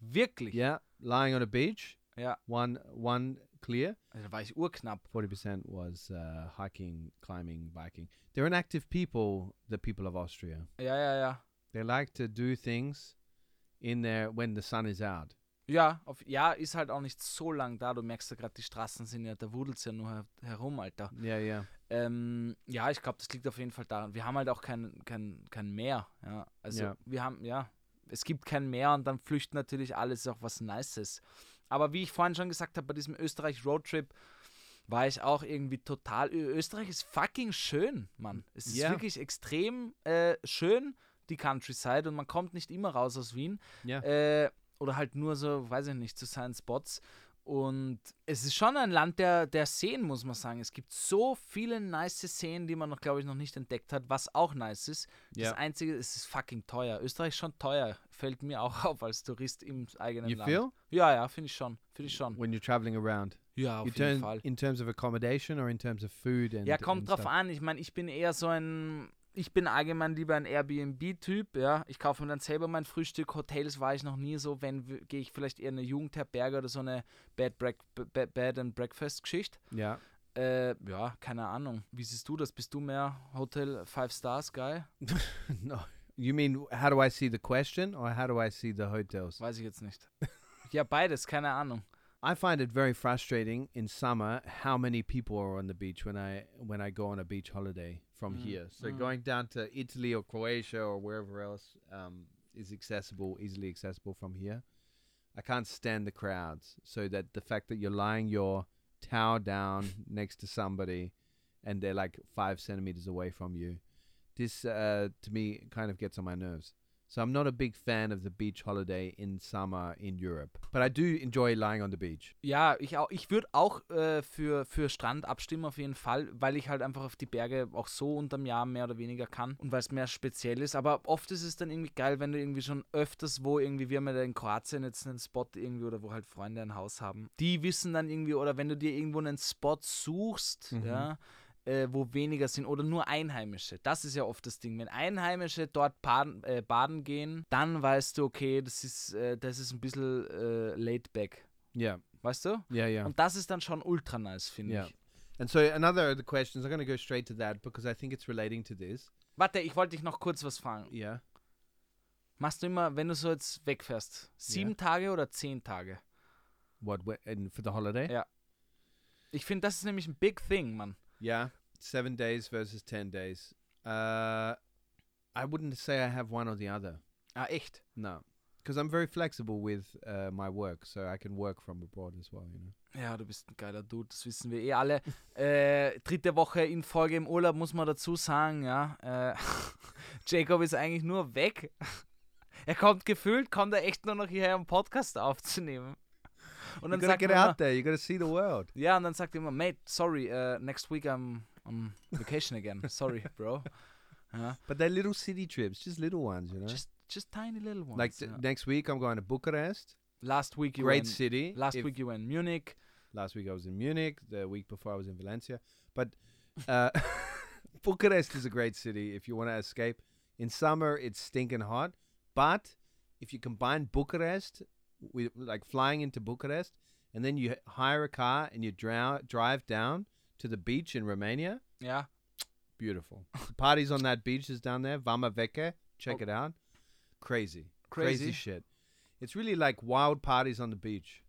Wirklich? Yeah, lying on a beach. Ja. One one clear. Also, da war ich urknapp. 40% was uh, hiking, climbing, biking. They're an active people, the people of Austria. Ja, ja, ja. They like to do things in there when the sun is out. Ja, auf, ja, ist halt auch nicht so lang da. Du merkst ja gerade, die Straßen sind ja, da wudelt's ja nur her herum, Alter. Yeah, yeah. Ähm, ja, ich glaube, das liegt auf jeden Fall daran. Wir haben halt auch kein, kein, kein Meer. Ja, also Ja. wir haben, ja, es gibt kein Meer und dann flüchten natürlich alles auch was Nices. Aber wie ich vorhin schon gesagt habe, bei diesem Österreich-Roadtrip war ich auch irgendwie total. Österreich ist fucking schön, Mann. Es ist Ja. wirklich extrem äh, schön, die Countryside, und man kommt nicht immer raus aus Wien. Yeah. Äh, oder halt nur so, weiß ich nicht, zu seinen Spots. Und es ist schon ein Land der, der Seen, muss man sagen. Es gibt so viele nice Seen, die man noch, glaube ich, noch nicht entdeckt hat, was auch nice ist. Ja. Das Einzige, es ist fucking teuer. Österreich ist schon teuer. Fällt mir auch <laughs> auf als Tourist im eigenen You Land. feel? Ja, ja, finde ich schon. Finde ich schon. When you're traveling around. Ja, auf You jeden turn Fall. in terms of accommodation or in terms of food and Ja, kommt and drauf stuff? an. Ich meine, ich bin eher so ein. Ich bin allgemein lieber ein Airbnb-Typ, ja. Ich kaufe mir dann selber mein Frühstück. Hotels war ich noch nie so. Wenn, gehe ich vielleicht eher in eine Jugendherberge oder so eine Bed, Break, B- Bed and Breakfast-Geschichte. Yeah. Äh, ja, keine Ahnung. Wie siehst du das? Bist du mehr Hotel Five Stars Guy? <laughs> no. You mean how do I see the question or how do I see the hotels? Weiß ich jetzt nicht. <laughs> ja, beides, keine Ahnung. I find it very frustrating in summer how many people are on the beach when I when I go on a beach holiday from Mm, here. So mm. going down to Italy or Croatia or wherever else um, is accessible, easily accessible from here. I can't stand the crowds. So that the fact that you're lying your towel down <laughs> next to somebody and they're like five centimeters away from you, this uh, to me kind of gets on my nerves. So I'm not a big fan of the beach holiday in summer in Europe. But I do enjoy lying on the beach. Ja, ich, auch- ich würde auch äh, für, für Strand abstimmen auf jeden Fall, weil ich halt einfach auf die Berge auch so unterm Jahr mehr oder weniger kann und weil es mehr speziell ist. Aber oft ist es dann irgendwie geil, wenn du irgendwie schon öfters wo irgendwie, wir haben ja in Kroatien jetzt einen Spot irgendwie oder wo halt Freunde ein Haus haben. Die wissen dann irgendwie, oder wenn du dir irgendwo einen Spot suchst, Mhm. ja, äh, wo weniger sind oder nur Einheimische. Das ist ja oft das Ding. Wenn Einheimische dort baden, äh, baden gehen, dann weißt du, okay, das ist, äh, das ist ein bisschen äh, laid back. Yeah. Weißt du? Yeah, yeah. Und das ist dann schon ultra nice, finde Yeah. ich. And so another of the questions, I'm going to go straight to that because I think it's relating to this. Warte, ich wollte dich noch kurz was fragen. Yeah. Machst du immer, wenn du so jetzt wegfährst, sieben Ja. Tage oder zehn Tage? What for the holiday? Ja. Ich finde, das ist nämlich ein big thing, Mann. Yeah. 7 days versus 10 days. Uh I wouldn't say I have one or the other. Ah, echt? No. Because I'm very flexible with uh, my work, so I can work from abroad as well, you know. Ja, du bist ein geiler Dude, das wissen wir eh alle. <laughs> äh, dritte Woche in Folge im Urlaub, muss man dazu sagen, ja. Äh, <laughs> Jacob ist eigentlich nur weg. <laughs> er kommt gefühlt, kommt er echt nur noch hierher, um Podcast aufzunehmen. Und <laughs> You dann gotta sagt get er immer, out there. You gotta see the world. Ja, und dann sagt er immer, mate, sorry, uh, next week I'm on vacation again. <laughs> Sorry, bro. Ja. But they're little city trips, just little ones, you know. Just, just tiny little ones. like ja. next week, I'm going to Bucharest. last week you Great went, city. last If- week you went Munich. last week I was in Munich. The week before I was in Valencia. But uh, <laughs> Bucharest is a great city if you want to escape. In summer, it's stinking hot. But if you combine Bucharest with like flying into Bucharest, and then you hire a car and you drow- drive down to the beach in Romania, Ja, beautiful. the parties on that beach is down there. Vama Veke, check Oh. it out. Crazy, Crazy? shit. It's really like wild parties on the beach.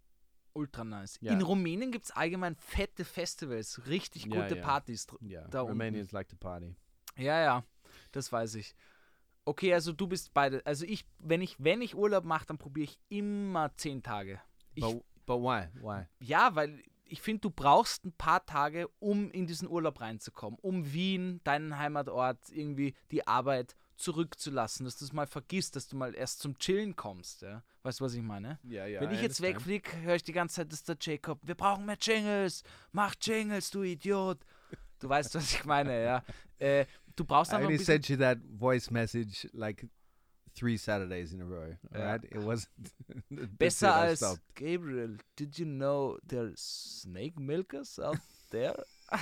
ultra nice. Ja. In Rumänien gibt es allgemein fette Festivals, richtig Ja, gute ja. Partys. dr- Yeah. Romanians like to party. Ja, ja, das weiß ich. Okay, also du bist beide. Also ich, wenn ich, wenn ich Urlaub mache, dann probiere ich immer zehn Tage. Ich, But but why? Why? Ja, weil ich finde, du brauchst ein paar Tage, um in diesen Urlaub reinzukommen, um Wien, deinen Heimatort, irgendwie die Arbeit zurückzulassen, dass du es mal vergisst, dass du mal erst zum Chillen kommst. Ja? Weißt du, was ich meine? Yeah, yeah. Wenn ich jetzt wegfliege, höre ich die ganze Zeit, das ist der Jacob. Wir brauchen mehr Jingles. Mach Jingles, du Idiot. Du weißt, was ich meine, ja. Äh, du brauchst I einfach ein only sent you that voice message like three Saturdays in a row. Yeah. Alright, it wasn't <laughs> Besser I als. Gabriel. Did you know there's snake milkers out there? <laughs> <laughs>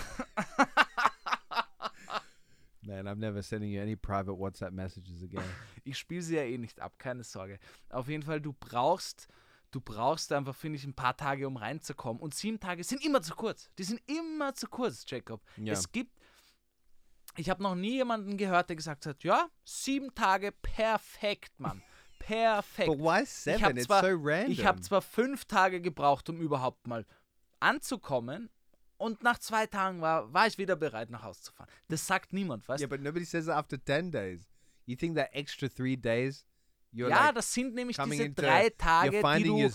Man, I'm never sending you any private WhatsApp messages again. Ich spiele sie ja eh nicht ab, keine Sorge. Auf jeden Fall, du brauchst, du brauchst einfach, finde ich, ein paar Tage, um reinzukommen. Und sieben Tage sind immer zu kurz. Die sind immer zu kurz, Jacob. Ja. Es gibt, ich habe noch nie jemanden gehört, der gesagt hat, ja, sieben Tage, perfekt, Mann. <laughs> Perfekt. but why Ich seven? hab It's zwar- so random. Ich habe zwar fünf Tage gebraucht, um überhaupt mal anzukommen. Und nach zwei Tagen war, war ich wieder bereit, nach Hause zu fahren. Das sagt niemand, weißt du? yeah, but nobody says that after ten days. You think that extra three days, you're Ja, like das sind nämlich diese drei Tage, die du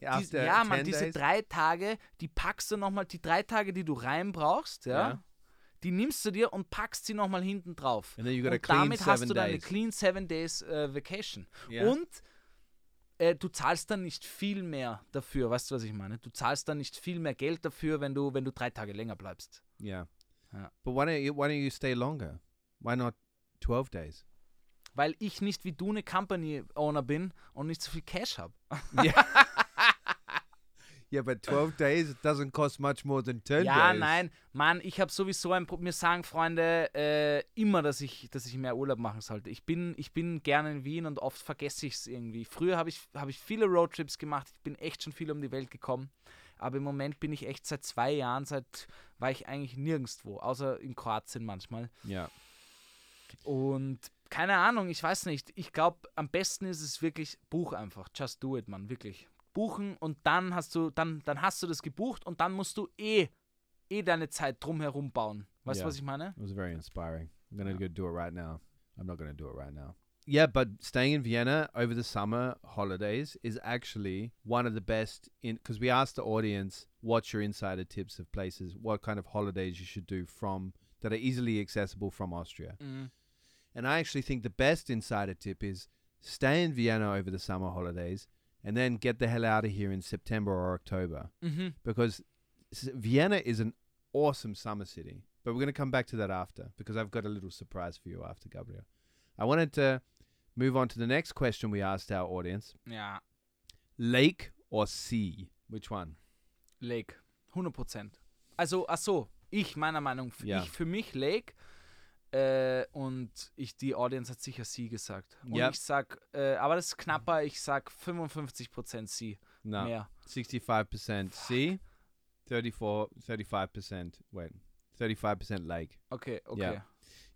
Die, ja, Mann, diese days. drei Tage, die packst du nochmal, die drei Tage, die du rein brauchst, ja, Ja. Die nimmst du dir und packst sie nochmal hinten drauf. Und damit hast du deine days. clean seven days äh, Vacation. Ja. Und äh, du zahlst dann nicht viel mehr dafür, weißt du, was ich meine? Du zahlst dann nicht viel mehr Geld dafür, wenn du, wenn du drei Tage länger bleibst. yeah. Ja. But why don't you why don't you stay longer? Why not twelve days? Weil ich nicht wie du eine Company-Owner bin und nicht so viel Cash habe. <laughs> Yeah, but twelve <laughs> days it doesn't cost much more than ten Ja, days. nein, Mann, ich habe sowieso ein Problem. Mir sagen Freunde äh, immer, dass ich, dass ich mehr Urlaub machen sollte. Ich bin, ich bin gerne in Wien und oft vergesse ich es irgendwie. Früher habe ich, hab ich viele Roadtrips gemacht. Ich bin echt schon viel um die Welt gekommen. Aber im Moment bin ich echt seit zwei Jahren, seit war ich eigentlich nirgendwo, außer in Kroatien manchmal. Yeah. Und keine Ahnung, ich weiß nicht. Ich glaube, am besten ist es wirklich, buch einfach. Just do it, Mann, wirklich. Buchen und dann hast du, dann, dann hast du das gebucht und dann musst du eh, eh deine Zeit drumherum bauen. Weißt du, Ja. was ich meine? It was very inspiring. I'm gonna Yeah. go do it right now. I'm not gonna do it right now. Yeah, but staying in Vienna over the summer holidays is actually one of the best in because we asked the audience what's your insider tips of places, what kind of holidays you should do from that are easily accessible from Austria. Mhm. And I actually think the best insider tip is stay in Vienna over the summer holidays, and then get the hell out of here in September or October Mhm. because Vienna is an awesome summer city. But we're going to come back to that after because I've got a little surprise for you after Gabriel. I wanted to move on to the next question we asked our audience Yeah. lake or sea? Which one? Lake. 100%. Also, ach so, ich, meiner Meinung, Ja. ich für mich Lake. Äh, und ich, die Audience hat sicher sie gesagt. Und Ja. ich sag, äh, aber das ist knapper, ich sag 55% sie. No. Mehr. 65% sea, 34, 35%, wait, 35% lake. Okay, okay. Yeah.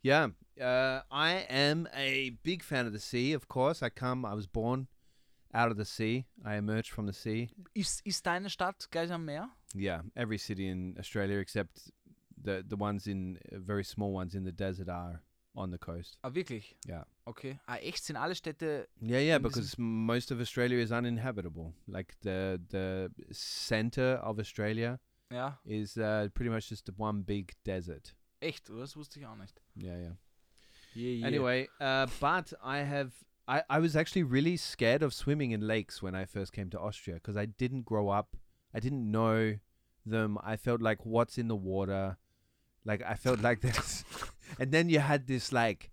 Yeah, uh, I am a big fan of the sea, of course. I come, I was born out of the sea. I emerged from the sea. Ist, ist deine Stadt gleich am Meer? Yeah, every city in Australia except the the ones in uh, very small ones in the desert are on the coast. Ah, wirklich? Yeah. Okay. Ah, echt? Sind alle Städte. Yeah, yeah, because most of Australia is uninhabitable. Like the the center of Australia Ja, is uh, pretty much just one big desert. echt? Das wusste ich auch nicht. Yeah, yeah. Yeah, yeah. Anyway, uh, but I have I, I was actually really scared of swimming in lakes when I first came to Austria because I didn't grow up. I didn't know them. I felt like what's in the water. Like I felt like this. <laughs> and then you had this like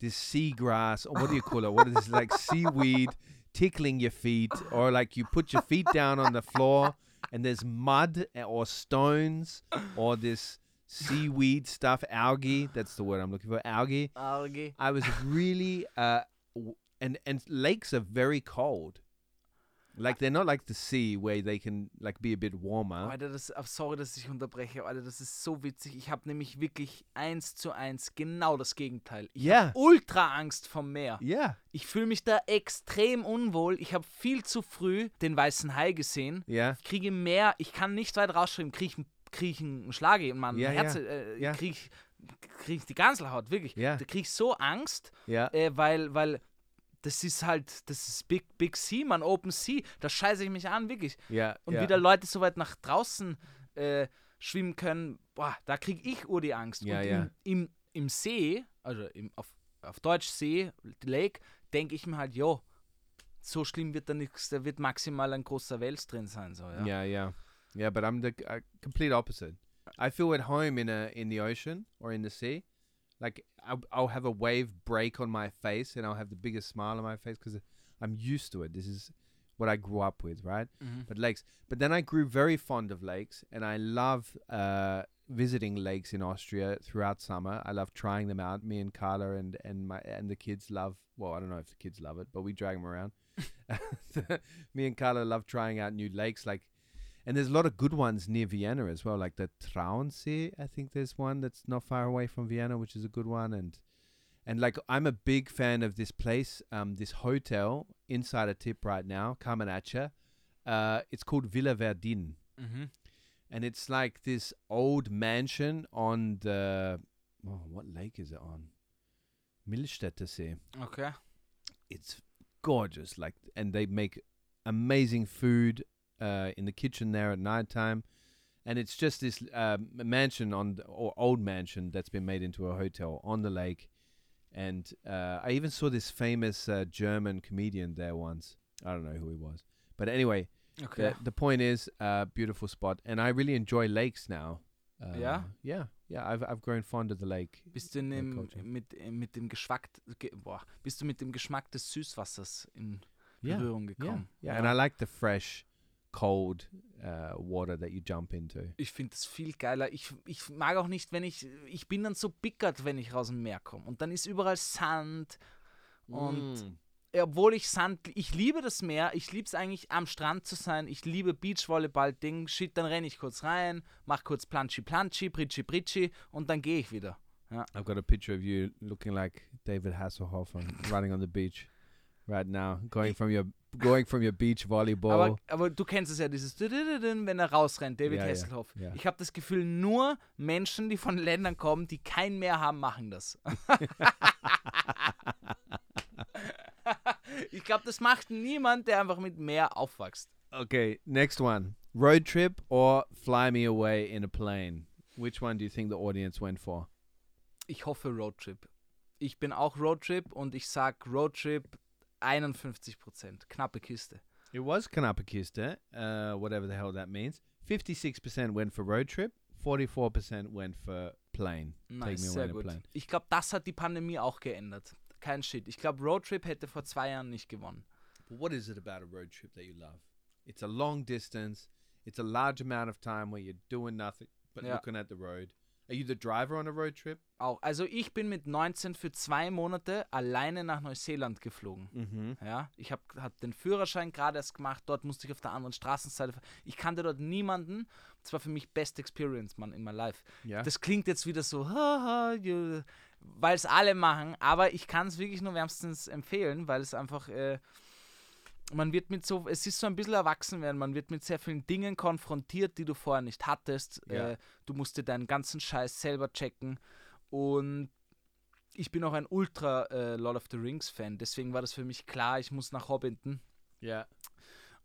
this seagrass or what do you call it? What is this like seaweed tickling your feet or like you put your feet down on the floor and there's mud or stones or this seaweed stuff, algae. That's the word I'm looking for. Algae. Alge. I was really uh w- and and lakes are very cold. Like they're not like the sea where they can like be a bit warmer. Alter, das, sorry, dass ich unterbreche, Alter, das ist so witzig. Ich habe nämlich wirklich eins zu eins genau das Gegenteil. Ich Ja. hab ultra Angst vom Meer. Yeah. Ich fühle mich da extrem unwohl. Ich habe viel zu früh den weißen Hai gesehen. Yeah. Ich kriege mehr, ich kann nicht weit rausschreiben, kriege ich, krieg einen Schlag in meinem Ja, Herz, ja. äh, Ja. kriege ich, krieg ich die Ganselhaut, wirklich. Ja. Da kriege ich so Angst, Yeah. äh, weil, weil das ist halt, das ist Big, Big Sea, man, Open Sea. Da scheiße ich mich an, wirklich. Yeah. Und yeah. wieder Leute so weit nach draußen äh, schwimmen können, boah, da kriege ich ur die Angst. Ja, und ja. Im, im, im See, also im, auf, auf Deutsch See, Lake, denke ich mir halt, jo, so schlimm wird da nichts, da wird maximal ein großer Wels drin sein. So, ja. Yeah, yeah, yeah. But I'm the uh, complete opposite. I feel at home in a in the ocean or in the sea. Like I'll, I'll have a wave break on my face, and I'll have the biggest smile on my face because I'm used to it. This is what I grew up with, right? Mhm. But lakes. But then I grew very fond of lakes, and I love uh, visiting lakes in Austria throughout summer. I love trying them out. Me and Carla and and my and the kids love. Well, I don't know if the kids love it, but we drag them around. <laughs> Me and Carla love trying out new lakes, like, and there's a lot of good ones near Vienna as well, like the Traunsee. I think there's one that's not far away from Vienna, which is a good one, and and like I'm a big fan of this place, um, this hotel. Inside a tip right now, ya. Uh, it's called Villa Verdin, Mhm. and it's like this old mansion on the oh, what lake is it on? Millstätter See Okay. it's gorgeous like and they make amazing food uh, in the kitchen there at night time, and it's just this um, mansion on or old mansion that's been made into a hotel on the lake. And uh, i even saw this famous uh, german comedian there once. I don't know who he was. But anyway Okay. the, the point is uh, beautiful spot. And i really enjoy lakes now. Uh, Yeah? yeah. Yeah I've, I've grown fond of the lake Bist du dem, mit, mit dem Geschmack, ge, boah, bist du mit dem Geschmack des Süßwassers in yeah. Berührung yeah. Gekommen? yeah and i like the fresh cold uh, water that you jump into Ich finde das viel geiler. Ich, ich mag auch nicht, wenn ich, ich bin dann so bickert, wenn ich raus dem Meer komme. Und dann ist überall Sand. Und Mm. obwohl ich Sand, ich liebe das Meer, ich liebe es eigentlich am Strand zu sein, ich liebe Beachvolleyball-Ding, shit, dann renne ich kurz rein, mach kurz Planschi Planschi, Pritschi Pritschi und dann gehe ich wieder. I've got a picture of you looking like David Hasselhoff on <laughs> running on the beach right now, going from your going from your beach volleyball. Aber, aber du kennst es ja, dieses wenn er rausrennt, David Ja, ja, Hasselhoff. ja. Ich habe das Gefühl, nur Menschen, die von Ländern kommen, die kein Meer haben, machen das. <laughs> ich glaube, das macht niemand, der einfach mit Meer aufwächst. okay, next one: road trip or fly me away in a plane. Which one do you think the audience went for? Ich hoffe Roadtrip. Ich bin auch Roadtrip und ich sag Roadtrip 51 Prozent. Knappe Kiste. It was Kanapakista, uh, whatever the hell that means. 56% went for road trip, 44% went for plane. Nice, sehr gut. plane. Ich glaube, das hat die Pandemie auch geändert. Kein Shit. Ich glaube, Roadtrip hätte vor zwei Jahren nicht gewonnen. But what is it about a road trip that you love? It's a long distance. It's a large amount of time where you're doing nothing but Yeah. looking at the road. Are you the driver on a road trip? Auch. Also ich bin mit 19 für zwei Monate alleine nach Neuseeland geflogen. Mm-hmm. Ja, ich habe hab den Führerschein gerade erst gemacht, dort musste ich auf der anderen Straßenseite. Ich kannte dort niemanden. Das war für mich best experience, man, in my life. Yeah. Das klingt jetzt wieder so, weil es alle machen, aber ich kann es wirklich nur wärmstens empfehlen, weil es einfach, äh, man wird mit so, es ist so ein bisschen erwachsen werden, man wird mit sehr vielen Dingen konfrontiert, die du vorher nicht hattest. Ja. Äh, du musst dir deinen ganzen Scheiß selber checken und ich bin auch ein Ultra äh, Lord of the Rings Fan, deswegen war das für mich klar, ich muss nach Hobbiton yeah.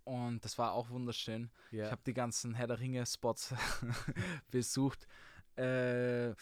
und das war auch wunderschön. Yeah. Ich habe die ganzen Herr der Ringe Spots <laughs> besucht. Äh,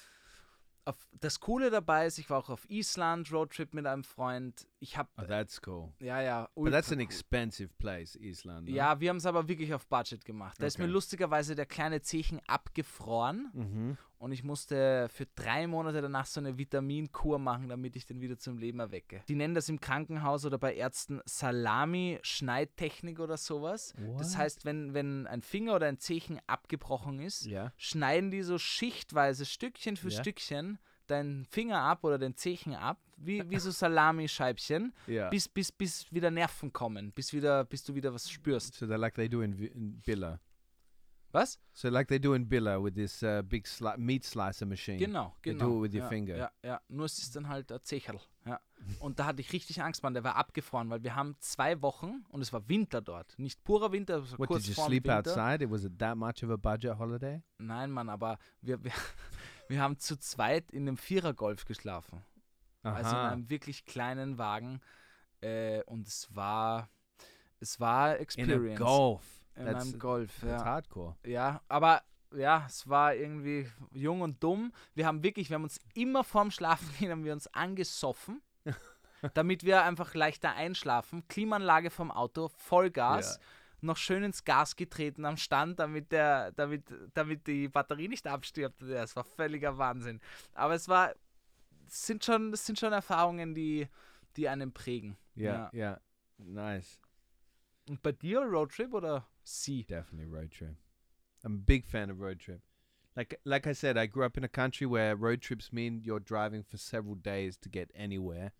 auf, das Coole dabei ist, ich war auch auf Island Roadtrip mit einem Freund. Ich habe oh, that's cool. ja ja. But that's an expensive place, Island. no? Ja, wir haben es aber wirklich auf Budget gemacht. Da ist mir Okay. lustigerweise der kleine Zechen abgefroren Mm-hmm. Und ich musste für drei Monate danach so eine Vitaminkur machen, damit ich den wieder zum Leben erwecke. Die nennen das im Krankenhaus oder bei Ärzten Salami-Schneidtechnik oder sowas. Das What? heißt, wenn, wenn ein Finger oder ein Zechen abgebrochen ist, Yeah. schneiden die so schichtweise Stückchen für Ja. Stückchen deinen Finger ab oder den Zechen ab, wie, wie so Salamischeibchen, <laughs> Yeah. bis, bis, bis wieder Nerven kommen, bis, wieder, bis du wieder was spürst. So like they do in, in Billa. Was? So like they do in Billa with this uh, big sli- meat slicer machine. Genau, They genau. do it with your ja, finger. Ja, ja, nur es ist dann halt ein Zecherl. Ja. Und da hatte ich richtig Angst, Mann, der war abgefroren, weil wir haben zwei Wochen und es war Winter dort. Nicht purer Winter, so What kurz did you sleep Winter. outside? It was it that much of a budget holiday? Nein, Mann, aber wir, wir, <laughs> wir haben zu zweit in einem Vierergolf geschlafen. Also in einem wirklich kleinen Wagen. Äh, und es war, es war In a Experience. golf. In That's, einem Golf, that's ja. hardcore. Ja, aber ja, es war irgendwie jung und dumm. Wir haben wirklich, wir haben uns immer vorm Schlafengehen haben wir uns angesoffen, <laughs> damit wir einfach leichter einschlafen. Klimaanlage vom Auto, Vollgas. Ja. Noch schön ins Gas getreten am Stand, damit, der, damit, damit die Batterie nicht abstirbt. Ja, es war völliger Wahnsinn. Aber es war, es sind schon, es sind schon Erfahrungen, die, die einen prägen. Yeah, yeah. Nice. Und bei dir Roadtrip oder sie? Definitely road trip. I'm a big fan of road trip. Like like I said, I grew up in a country where road trips mean you're driving for several days to get anywhere.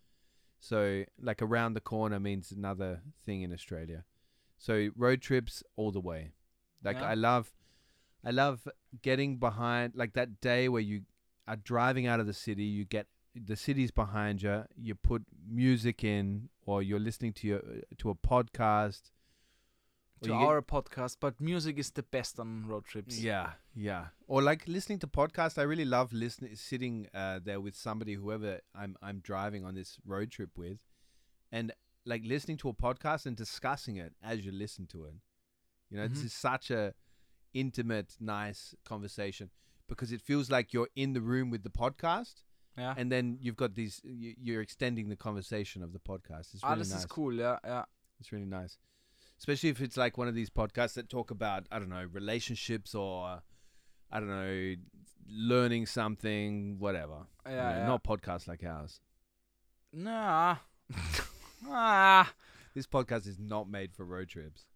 So like around the corner means another thing in Australia. So road trips all the way. Like Yeah. I love I love getting behind like that day where you are driving out of the city, you get the city's behind you, you put music in or you're listening to your to a podcast or To you get- our podcast, but music is the best on road trips. yeah, yeah. Or like listening to podcasts. I really love listening, sitting uh, there with somebody, whoever I'm I'm driving on this road trip with, and like listening to a podcast and discussing it as you listen to it. You know, this Mhm. is such a intimate, nice conversation because it feels like you're in the room with the podcast, Ja. and then you've got these. You, you're extending the conversation of the podcast. It's really Alles nice. ist cool, Yeah, yeah. It's really nice. Especially if it's like one of these podcasts that talk about, I don't know, relationships or, I don't know, learning something, whatever. Ja, know, ja. Not podcasts like ours. Na. <laughs> ah. This podcast is not made for road trips.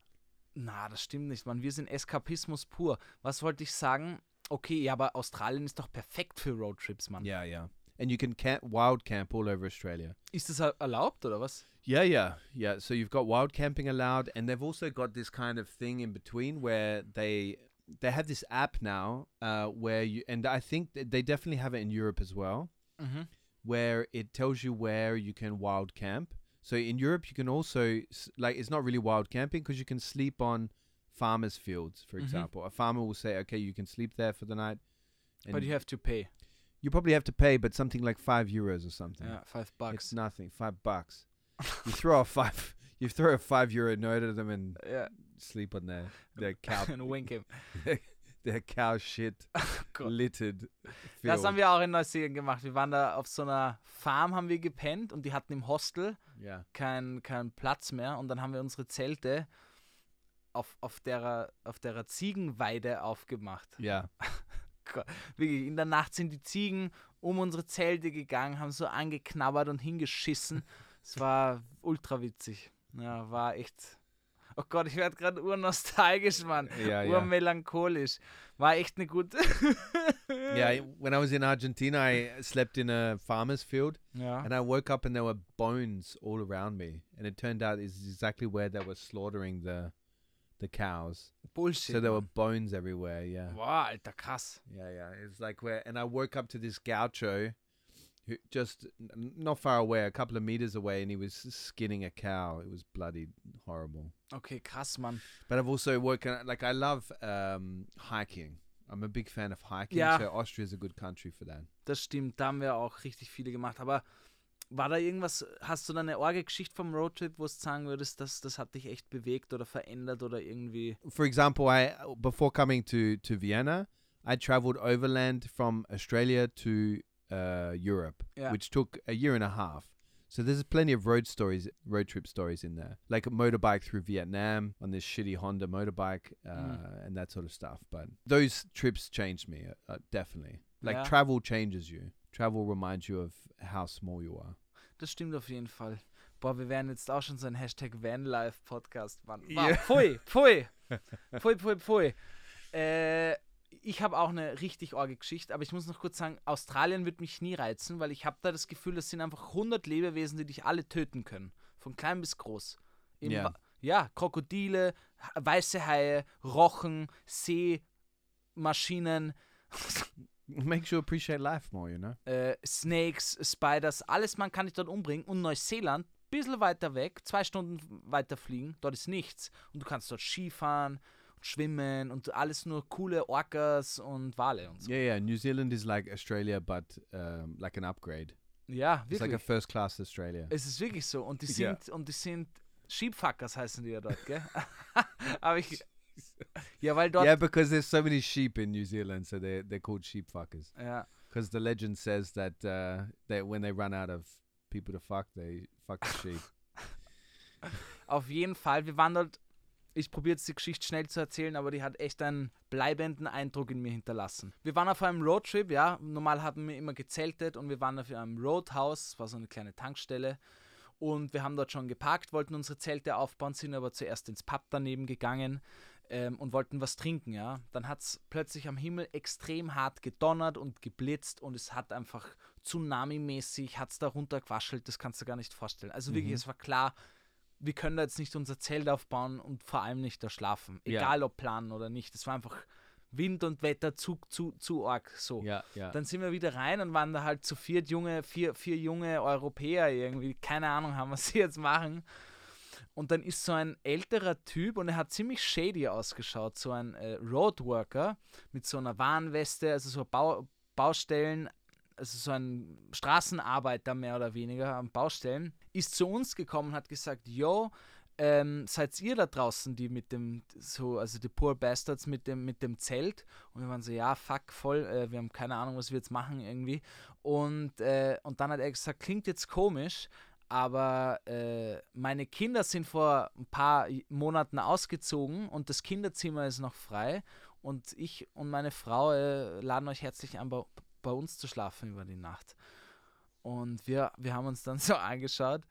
Na, das stimmt nicht, Mann. Wir sind Eskapismus pur. Was wollte ich sagen? Okay, ja, aber Australien ist doch perfekt für Roadtrips, Mann. Yeah, yeah. And you can camp, wild camp all over Australia. Ist das er- erlaubt, oder was? Yeah, yeah, yeah. So you've got wild camping allowed, and they've also got this kind of thing in between where they they have this app now uh, where you and I think that they definitely have it in Europe as well. Mhm. where it tells you where you can wild camp. So in Europe, you can also like it's not really wild camping because you can sleep on farmers' fields, for Mhm. example. A farmer will say, "Okay, you can sleep there for the night," and But you have to pay. You probably have to pay, but something like five euros or something. Ja, five It's bucks. nothing. Five bucks. you throw a <laughs> five. You throw a five euro note at them and Ja, sleep on their their cow <laughs> and wink him. <laughs> their cow shit Gott. littered. Das haben wir auch in Neuseeland gemacht. Wir waren da auf so einer Farm, haben wir gepennt und die hatten im Hostel Yeah. keinen kein Platz mehr und dann haben wir unsere Zelte auf, auf, der, auf der Ziegenweide aufgemacht. Yeah. Wirklich, in der Nacht sind die Ziegen um unsere Zelte gegangen, haben so angeknabbert und hingeschissen. Es war ultra witzig. Ja, war echt. Oh Gott, ich werde gerade urnostalgisch, Mann. Yeah, yeah. Urmelancholisch. War echt eine gute. <laughs> Yeah, when I was in Argentina, I slept in a farmer's field, Ja. and I woke up and there were bones all around me, and it turned out is exactly where they were slaughtering the the cows. Bullshit. So there were bones everywhere. Yeah, Boah, Alter, krass. yeah, yeah. It's like where, and I woke up to this gaucho, who just not far away, a couple of meters away, and he was skinning a cow. It was bloody horrible. Okay, krass, Mann. But I've also worked like I love um, hiking. I'm a big fan of hiking. So Austria is a good country for that. Das stimmt, da haben wir auch richtig viele gemacht. Aber war da irgendwas, hast du da eine Orge-Geschichte vom Roadtrip, wo du sagen würdest, dass das hat dich echt bewegt oder verändert oder irgendwie. For example, I before coming to to Vienna, I traveled overland from Australia to uh, Europe, Yeah. which took a year and a half. So there's plenty of road stories, road trip stories in there, like a motorbike through Vietnam on this shitty Honda motorbike uh, Mm. and that sort of stuff. But those trips changed me uh, uh, definitely. Like Yeah. travel changes you. Travel reminds you of how small you are. Das stimmt auf jeden Fall. Boah, wir werden jetzt auch schon so ein Hashtag Vanlife-Podcast machen. Wow, Ja. Pfui, pfui. <laughs> Pfui, pfui, pfui. Äh, ich habe auch eine richtig orge Geschichte, aber ich muss noch kurz sagen, Australien wird mich nie reizen, weil ich habe da das Gefühl, das sind einfach 100 Lebewesen, die dich alle töten können. Von klein bis groß. Im Ja. Wa- ja, Krokodile, weiße Haie, Rochen, Seemaschinen, <laughs> <laughs> makes you appreciate life more, you know. äh, Snakes, Spiders, alles man kann dich dort umbringen. Und Neuseeland, bisschen weiter weg, zwei Stunden weiter fliegen, dort ist nichts. Und du kannst dort Skifahren, und schwimmen und alles nur coole Orcas und Wale und so. Yeah, yeah. New Zealand is like Australia, but um, like an upgrade. Ja, It's like a wirklich. first class Australia. es ist wirklich so. Und die <laughs> sind, und die sind Sheepfuckers heißen die ja dort, gell? <laughs> Aber ich. <laughs> Ja, weil dort. Yeah, because there's so many sheep in New Zealand, so they're they're called sheep fuckers. Ja, Because the legend says that uh, that when they run out of people to fuck, they fuck the sheep. <laughs> Auf jeden Fall, wir waren dort. Ich probiere jetzt die Geschichte schnell zu erzählen, aber die hat echt einen bleibenden Eindruck in mir hinterlassen. Wir waren auf einem Roadtrip, ja. Normal haben wir immer gezeltet und wir waren auf einem Roadhouse, war so eine kleine Tankstelle. Und wir haben dort schon geparkt, wollten unsere Zelte aufbauen, sind aber zuerst ins Pub daneben gegangen ähm, und wollten was trinken, ja. Dann hat es plötzlich am Himmel extrem hart gedonnert und geblitzt und es hat einfach Tsunami-mäßig, hat es da runtergewaschelt, das kannst du gar nicht vorstellen. Also wirklich, es war klar, wir können da jetzt nicht unser Zelt aufbauen und vor allem nicht da schlafen. Ja. Egal ob planen oder nicht. Es war einfach Wind und Wetter zu, zu, zu arg so. yeah, yeah. Dann sind wir wieder rein und waren da halt zu viert junge, vier, vier junge Europäer irgendwie, keine Ahnung haben, was sie jetzt machen. Und dann ist so ein älterer Typ und er hat ziemlich shady ausgeschaut, so ein äh, Roadworker mit so einer Warnweste, also so Bau, Baustellen, also so ein Straßenarbeiter mehr oder weniger an Baustellen, ist zu uns gekommen und hat gesagt, yo, ähm, seid ihr da draußen, die mit dem, so, also die Poor Bastards mit dem, mit dem Zelt? Und wir waren so, ja, fuck, voll, äh, wir haben keine Ahnung, was wir jetzt machen irgendwie. Und, äh, und dann hat er gesagt, klingt jetzt komisch, aber äh, meine Kinder sind vor ein paar Monaten ausgezogen und das Kinderzimmer ist noch frei und ich und meine Frau äh, laden euch herzlich ein, bei, bei uns zu schlafen über die Nacht. Und wir, wir haben uns dann <laughs> so angeschaut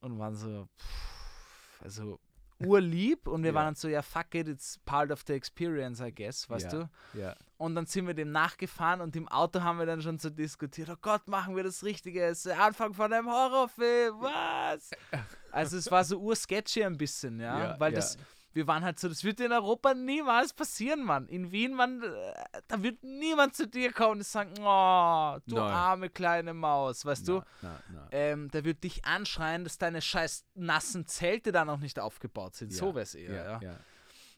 und waren so, pff, also urlieb und wir Ja. waren dann so, ja, fuck it, it's part of the experience, I guess, weißt Ja. du? yeah. Und dann sind wir dem nachgefahren und im Auto haben wir dann schon so diskutiert, oh Gott, machen wir das Richtige, es ist der Anfang von einem Horrorfilm, was? <laughs> Also es war so ursketchy ein bisschen, ja, Ja, weil ja. das, wir waren halt so, das wird in Europa niemals passieren, Mann. In Wien, man, äh, da wird niemand zu dir kommen und sagen, oh, du Nein. arme kleine Maus, weißt du? No, no, no. Ähm, der wird dich anschreien, dass deine scheiß nassen Zelte da noch nicht aufgebaut sind. So Yeah, wär's eher, yeah, ja. yeah.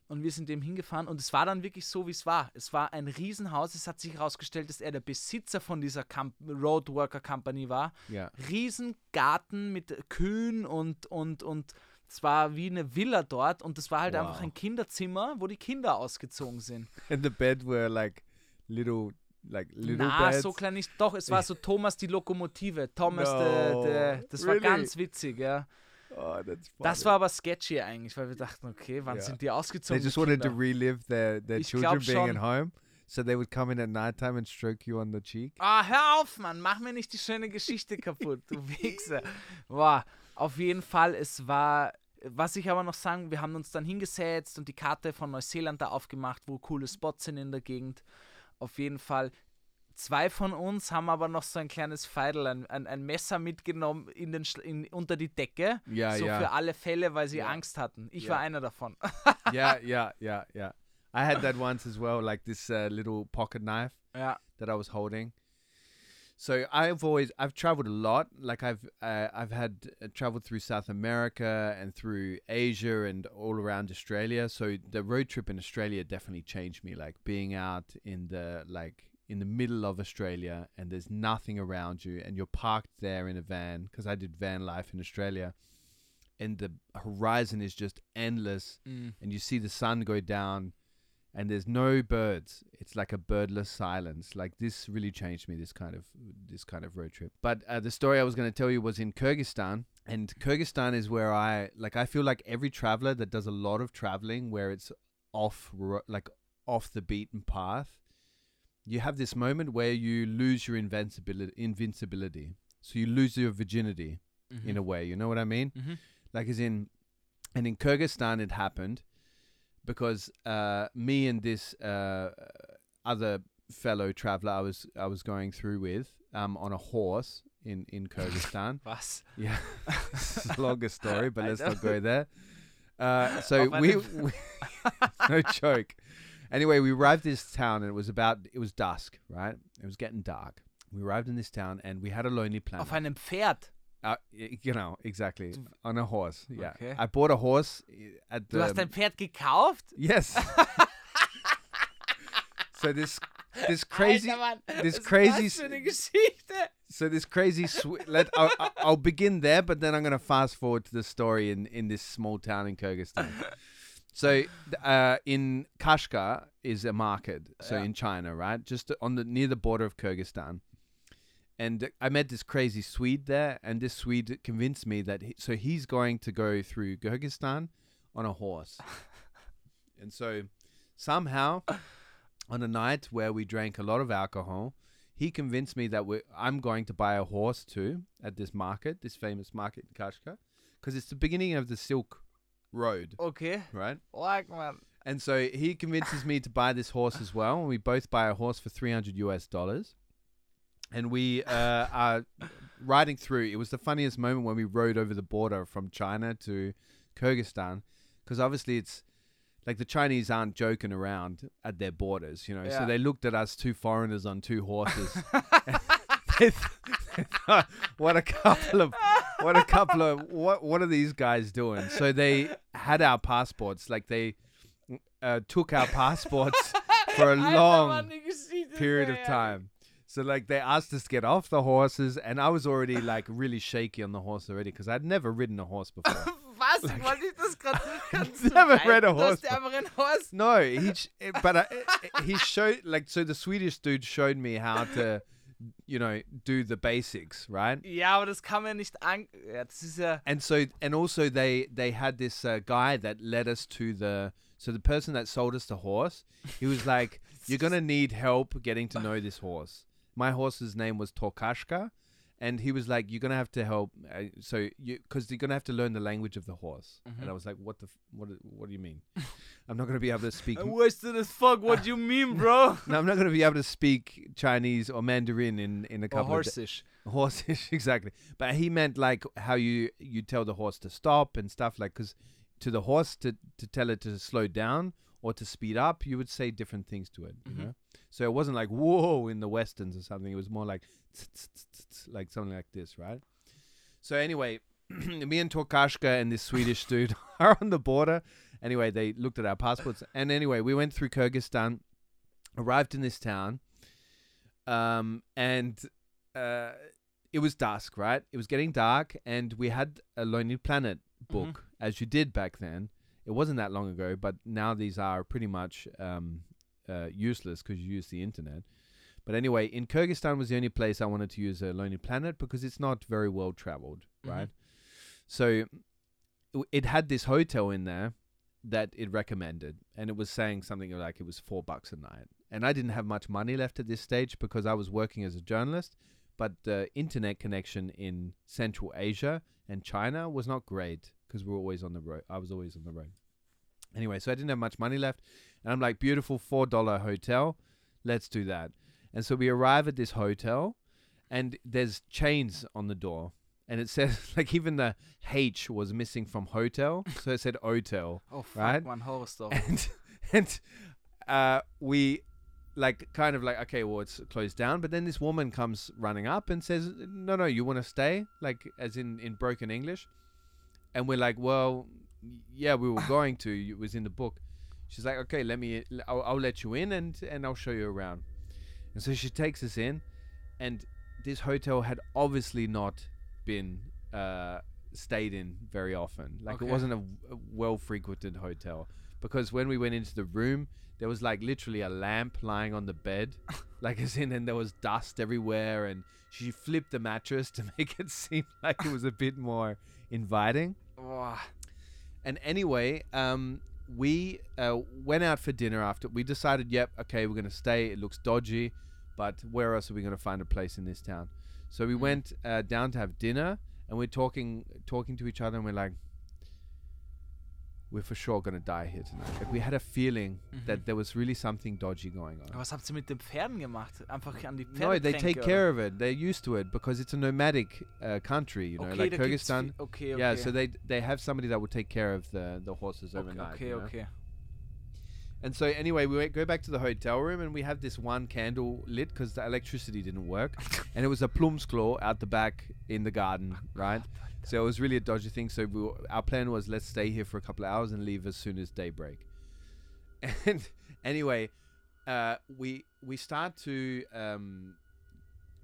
Und wir sind dem hingefahren und es war dann wirklich so, wie es war. Es war ein Riesenhaus. Es hat sich herausgestellt, dass er der Besitzer von dieser Camp Roadworker Company war. Yeah. Riesengarten mit Kühen und, und, und es war wie eine Villa dort und es war halt Wow. einfach ein Kinderzimmer, wo die Kinder ausgezogen sind. <laughs> And the bed were like little like little Na, beds? so klein nicht. Doch, es war so <laughs> Thomas die Lokomotive. Thomas, No, der, der, das war really? ganz witzig, ja. oh, that's funny. Das war aber sketchy eigentlich, weil wir dachten, okay, wann Ja. sind die They ausgezogen? just die wanted to Kinder? relive their their Ich children being schon. at home, so they would come in at nighttime and stroke you on the cheek. Ah, hör auf, Mann, mach mir nicht die schöne Geschichte kaputt, du <laughs> Wichser. Boah, auf jeden Fall, es war, was ich aber noch sagen, wir haben uns dann hingesetzt und die Karte von Neuseeland da aufgemacht, wo coole Spots sind in der Gegend. Auf jeden Fall, zwei von uns haben aber noch so ein kleines Feidel, ein, ein, ein Messer mitgenommen in den, in, unter die Decke, Ja, so ja. für alle Fälle, weil sie Ja. Angst hatten. Ich Ja. war einer davon. yeah, yeah, yeah, yeah. I had that once as well, like this uh, little pocket knife ja, that I was holding. So I've always I've traveled a lot. Like I've uh, I've had uh, traveled through South America and through Asia and all around Australia. So the road trip in Australia definitely changed me. Like being out in the like in the middle of Australia and there's nothing around you and you're parked there in a van because I did van life in Australia. And the horizon is just endless mm, and you see the sun go down and there's no birds. It's like a birdless silence. Like this really changed me this kind of this kind of road trip. But uh, the story i was going to tell you was in kyrgyzstan and kyrgyzstan is where i like i feel like every traveler that does a lot of traveling where it's off like off the beaten path you have this moment where you lose your invincibility invincibility. So you lose your virginity in a way you know what i mean? Mhm. like as in and in kyrgyzstan it happened because uh, me and this uh, other fellow traveler I was I was going through with um, on a horse in in Kyrgyzstan. Was? <laughs> yeah, it's a longer <laughs> story, but I let's know. not go there. Uh, so we, we <laughs> no joke. Anyway, we arrived in this town and it was about it was dusk, right? It was getting dark. We arrived in this town and we had a lonely planet. Auf einem Pferd. Uh, know, exactly. On a horse. Yeah. Okay. I bought a horse at the Du hast ein Pferd gekauft? Yes. <laughs> so this this crazy Alter, this crazy Das für eine so this crazy sw- let I'll, I'll- begin there but then I'm going to fast forward to the story in in this small town in Kyrgyzstan. <laughs> So uh, in Kashgar is a market, so Yeah. in China, right? Just on the near the border of Kyrgyzstan. And I met this crazy Swede there, and this Swede convinced me that he, so he's going to go through Kyrgyzstan on a horse. <laughs> and so somehow on a night where we drank a lot of alcohol, he convinced me that we I'm going to buy a horse too at this market, this famous market in Kashgar, because it's the beginning of the Silk Road, Okay. right? Like Mann. And so he convinces me to buy this horse as well, and we both buy a horse for 300 US dollars. And we uh, are riding through. It was the funniest moment when we rode over the border from China to Kyrgyzstan, because obviously it's like the Chinese aren't joking around at their borders, you know. So they looked at us two foreigners on two horses. <laughs> <laughs> they th- they thought, what a couple of what a couple of what what are these guys doing? So they had our passports, like they uh, took our passports <laughs> for a long Mann, die Geschichte ist period of time. So like they asked us to get off the horses, and I was already like really shaky on the horse already because I'd never ridden a horse before. <laughs> Was? Wollte ich das gerade <laughs> never read a horse dir einfach ein Horse. no, he but I, he showed like so the Swedish dude showed me how to, you know, do the basics, right? Yeah, aber das kann man nicht an. Ja, das ist ja. and so and also they they had this uh, guy that led us to the so the person that sold us the horse he was like <laughs> you're gonna need help getting to know this horse my horse's name was torkashka and he was like you're gonna have to help uh, so you because you're gonna have to learn the language of the horse and i was like what the f- what do- what do you mean <laughs> i'm not gonna be able to speak I wasted as fuck. What do you mean, bro? <laughs> no, i'm not gonna be able to speak chinese or mandarin in in a Or couple of da- horsish. <laughs> horsish exactly but he meant like how you you tell the horse to stop and stuff like because to the horse to to tell it to slow down or to speed up you would say different things to it you Mhm. know so it wasn't like whoa in the westerns or something. It was more like like something like this right? So anyway <clears throat> me and Torkashka and this Swedish dude <laughs> are on the border. Anyway they looked at our passports. And anyway we went through Kyrgyzstan arrived in this town um and uh, it was dusk, right? It was getting dark, and we had a Lonely Planet book, as you did back then. It wasn't that long ago, but now these are pretty much um, uh, useless because you use the internet. But anyway, in Kyrgyzstan was the only place I wanted to use a Lonely Planet because it's not very well traveled, Mhm. right? So it had this hotel in there that it recommended, and it was saying something like it was four bucks a night. And I didn't have much money left at this stage because I was working as a journalist, but the internet connection in Central Asia and China was not great because we were always on the road. I was always on the road. Anyway, so I didn't have much money left, and I'm like, beautiful four dollar hotel, let's do that. And so we arrive at this hotel, and there's chains on the door, and it <laughs> says like even the H was missing from hotel, so it said hotel, <laughs> Oh, fuck, Right? man, Horror Story. and and uh, we like kind of like okay, well it's closed down, but then this woman comes running up and says, no, no, you want to stay, like as in in broken English, and we're like, well, yeah, we were going to, it was in the book. She's like, okay, let me, I'll, I'll let you in and and I'll show you around. And so she takes us in, and this hotel had obviously not been uh, stayed in very often. Like Okay. it wasn't a, a well frequented hotel because when we went into the room, there was like literally a lamp lying on the bed, <laughs> like as in, and there was dust everywhere. And she flipped the mattress to <laughs> make it seem like it was a bit more inviting. And anyway, um, we uh, went out for dinner after. We decided, yep, okay, we're gonna stay. It looks dodgy, but where else are we gonna find a place in this town? So we went uh, down to have dinner, and we're talking, talking to each other, and we're like, we're for sure gonna die here tonight. Like we had a feeling that there was really something dodgy going on. Aber was habt ihr mit den Pferden gemacht? Einfach an die Pferde No, they take care of it. They're used to it because it's a nomadic uh, country. You know, okay, like da gibt's Kyrgyzstan. vi- Okay, okay. Yeah, so they they have somebody that will take care of the the horses overnight. okay, you know? okay. And so anyway, we went- go back to the hotel room and we have this one candle lit because the electricity didn't work, <laughs> and it was a plum's claw out the back in the garden, right? So it was really a dodgy thing. So we were, our plan was let's stay here for a couple of hours and leave as soon as daybreak. <laughs> And anyway, uh, we we start to um,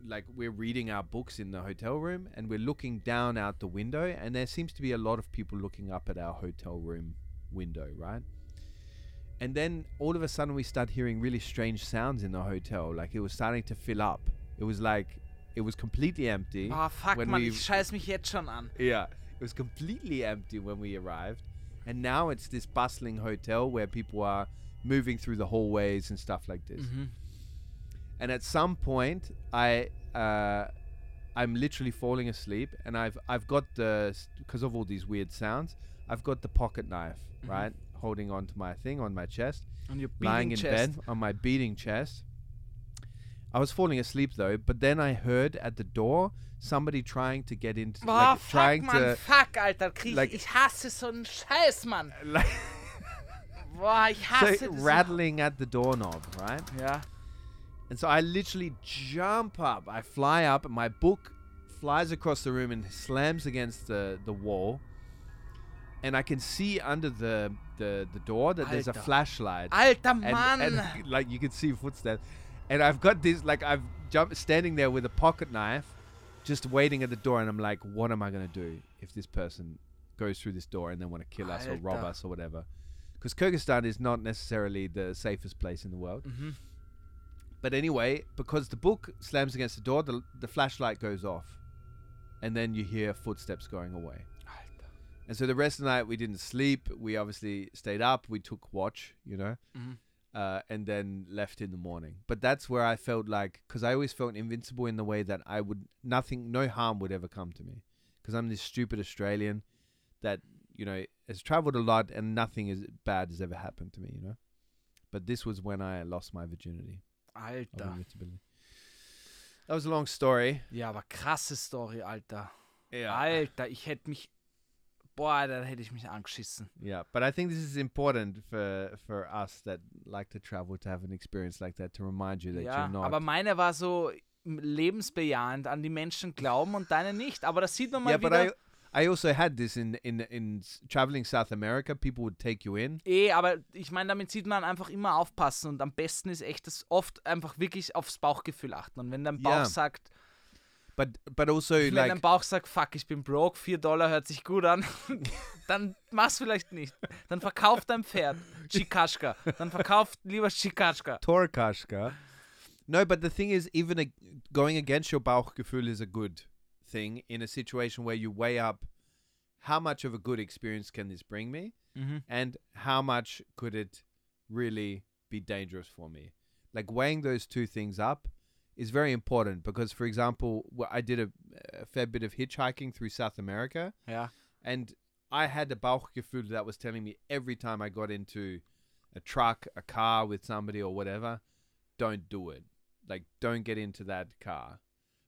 like we're reading our books in the hotel room and we're looking down out the window and there seems to be a lot of people looking up at our hotel room window, right? And then all of a sudden we start hearing really strange sounds in the hotel. Like it was starting to fill up. It was like it was completely empty. Boah, fuck, when man, we- ich scheiß mich jetzt schon an. Yeah, it was completely empty when we arrived, and now it's this bustling hotel where people are moving through the hallways and stuff like this. Mhm. And at some point, I uh, I'm literally falling asleep, and I've I've got the because of all these weird sounds, I've got the pocket knife right holding onto my thing on my chest, Und your lying beating in chest. bed on my beating chest. I was falling asleep though, but then I heard at the door somebody trying to get into Boah, like fuck, trying man, to fuck, Alter. Krieg, like- ich hasse so einen Scheiß, Mann. <laughs> like Boah, ich hasse so rattling at the doorknob, right? Yeah. And so I literally jump up. I fly up, and my book flies across the room and slams against the, the wall. And I can see under the the, the door that there's a flashlight. Alter, and, and, like you can see footsteps. And I've got this like I've jumped standing there with a pocket knife, just waiting at the door, and I'm like, what am I gonna do if this person goes through this door and then want to kill us or rob us or whatever? Because Kyrgyzstan is not necessarily the safest place in the world. Mhm. But anyway, because the book slams against the door, the, the flashlight goes off. And then you hear footsteps going away. And so the rest of the night we didn't sleep. We obviously stayed up. We took watch, you know, Mhm. Uh, and then left in the morning. But that's where I felt like, because I always felt invincible in the way that I would, nothing, no harm would ever come to me. Because I'm this stupid Australian that, you know, has traveled a lot and nothing is bad has ever happened to me, you know. But this was when I lost my virginity. Alter. That was a long story. Ja, aber krasse Story, Alter. Yeah. Alter, ich hätte mich. Boah, da hätte ich mich angeschissen. Yeah, but I think this is important for for us that like to travel to have an experience like that to remind you that Ja, you're not. aber meine war so lebensbejahend, an die Menschen glauben und deine nicht. Aber das sieht man mal yeah, but wieder. I I also had this in in in traveling South America. People would take you in. Eh, aber ich meine, damit sieht man einfach immer aufpassen und am besten ist echt das oft einfach wirklich aufs Bauchgefühl achten. Und wenn dein Bauch Ja. sagt, But but also Wenn like dein Bauch sagt, fuck, ich bin broke, 4 Dollar hört sich gut an, <laughs> dann mach's vielleicht nicht. Dann verkauf dein Pferd, Chikashka. Dann verkauf lieber Chikashka. Torkashka. No, but the thing is, even a, going against your Bauchgefühl is a good thing in a situation where you weigh up how much of a good experience can this bring me Mhm. and how much could it really be dangerous for me. Like weighing those two things up is very important because, for example, I did a, a fair bit of hitchhiking through South America Ja. and I had a Bauchgefühl that was telling me every time I got into a truck, a car with somebody or whatever, don't do it. Like, don't get into that car.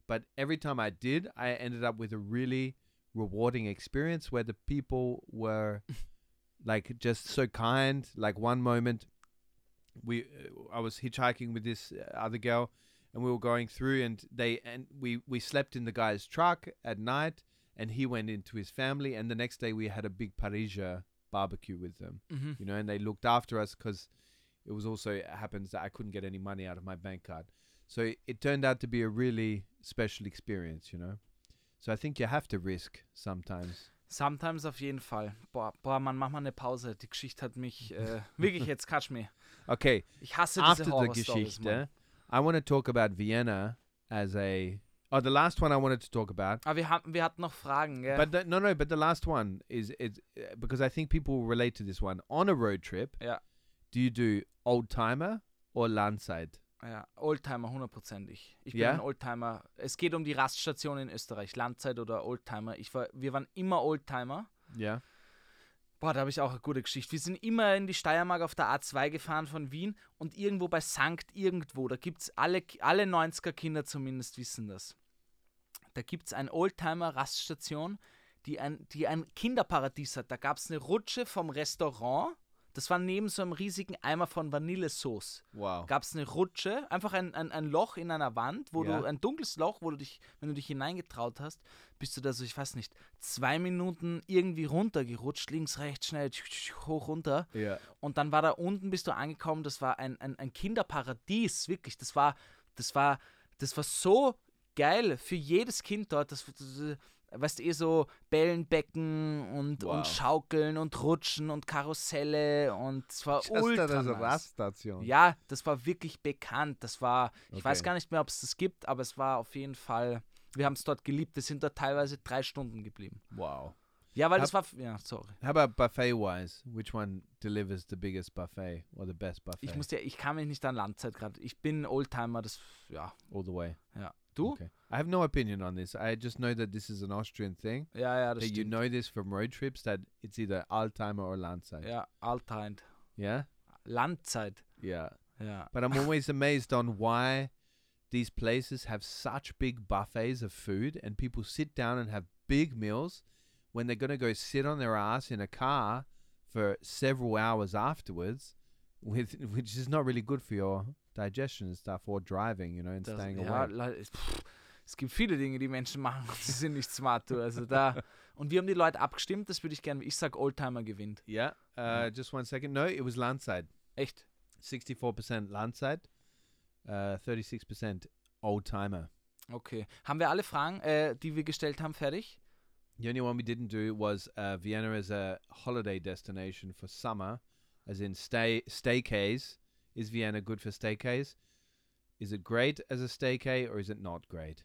But every time I did, I ended up with a really rewarding experience where the people were <laughs> like just so kind. Like one moment, we uh, I was hitchhiking with this uh, other girl, and we were going through, and they and we we slept in the guy's truck at night, and he went into his family, and the next day we had a big Parisia barbecue with them, Mhm. you know, and they looked after us because it was also it happens that I couldn't get any money out of my bank card, so it, it turned out to be a really special experience, you know. So I think you have to risk sometimes. Sometimes auf jeden Fall. Boah, boah, Mann, mach mal eine Pause. Die Geschichte hat mich äh, wirklich jetzt catch me. <laughs> Okay, Ich hasse after diese the Mann. I want to talk about Vienna as a. Oh, the last one I wanted to talk about. Aber wir, haben, wir hatten noch Fragen, gell? But the, no, no, but the last one is is uh, because I think people will relate to this one. On a road trip, Ja. do you do old timer or landside? Ja, Oldtimer, hundertprozentig. Ich bin Ja? ein Oldtimer. Es geht um die Raststation in Österreich, Landzeit oder Oldtimer. Ich war, wir waren immer Oldtimer. Yeah. Boah, da habe ich auch eine gute Geschichte. Wir sind immer in die Steiermark auf der A2 gefahren von Wien und irgendwo bei Sankt irgendwo, da gibt es alle, alle 90er Kinder zumindest wissen das. Da gibt es ein Oldtimer-Raststation, die ein, die ein Kinderparadies hat. Da gab es eine Rutsche vom Restaurant. Das war neben so einem riesigen Eimer von Vanillesauce. Wow. Gab es eine Rutsche, einfach ein, ein, ein Loch in einer Wand, wo Ja. du, ein dunkles Loch, wo du dich, wenn du dich hineingetraut hast, bist du da so, ich weiß nicht, zwei Minuten irgendwie runtergerutscht, links, rechts, schnell, hoch, runter. Yeah. Und dann war da unten, bist du angekommen, das war ein, ein, ein Kinderparadies, wirklich. Das war, das war, das war so geil für jedes Kind dort. Das, das weißt du, eh so Bellenbecken und, Wow. und Schaukeln und Rutschen und Karusselle und es war ultra nice. Raststation. Ja, das war wirklich bekannt. Das war, ich weiß Okay. gar nicht mehr, ob es das gibt, aber es war auf jeden Fall, wir haben es dort geliebt. Wir sind dort teilweise drei Stunden geblieben. Wow. Ja, weil Hab- das war, ja, sorry. How about buffet wise? Which one delivers the biggest buffet or the best buffet? Ich muss ja, ich kann mich nicht an Landzeit gerade. Ich bin Oldtimer, das, ja, all the way. ja. Du? Okay. I have no opinion on this. I just know that this is an Austrian thing. Ja, ja, das that you stimmt. know this from road trips that it's either Alzheimer or Landside. Ja, Altheim. Yeah? Landzeit. Yeah. Yeah. But I'm always <laughs> amazed on why these places have such big buffets of food and people sit down and have big meals when they're going to go sit on their ass in a car for several hours afterwards with <laughs> which is not really good for your digestion and stuff or driving, you know, and Das, staying ja, awake. pff, es gibt viele Dinge, die Menschen machen und sie sind nicht smart. Du. Also da, <laughs> und wir haben die Leute abgestimmt, das würde ich gerne, ich sag Oldtimer gewinnt. Yeah. Uh, just one second. No, it was Landside. Echt? 64% Landside, uh, 36% old timer. Okay. Haben wir alle Fragen, äh, die wir gestellt haben, fertig? The only one we didn't do was uh, Vienna as a holiday destination for summer, as in stay staycays. Is Vienna good for staycays? Is it great as a staycay or is it not great?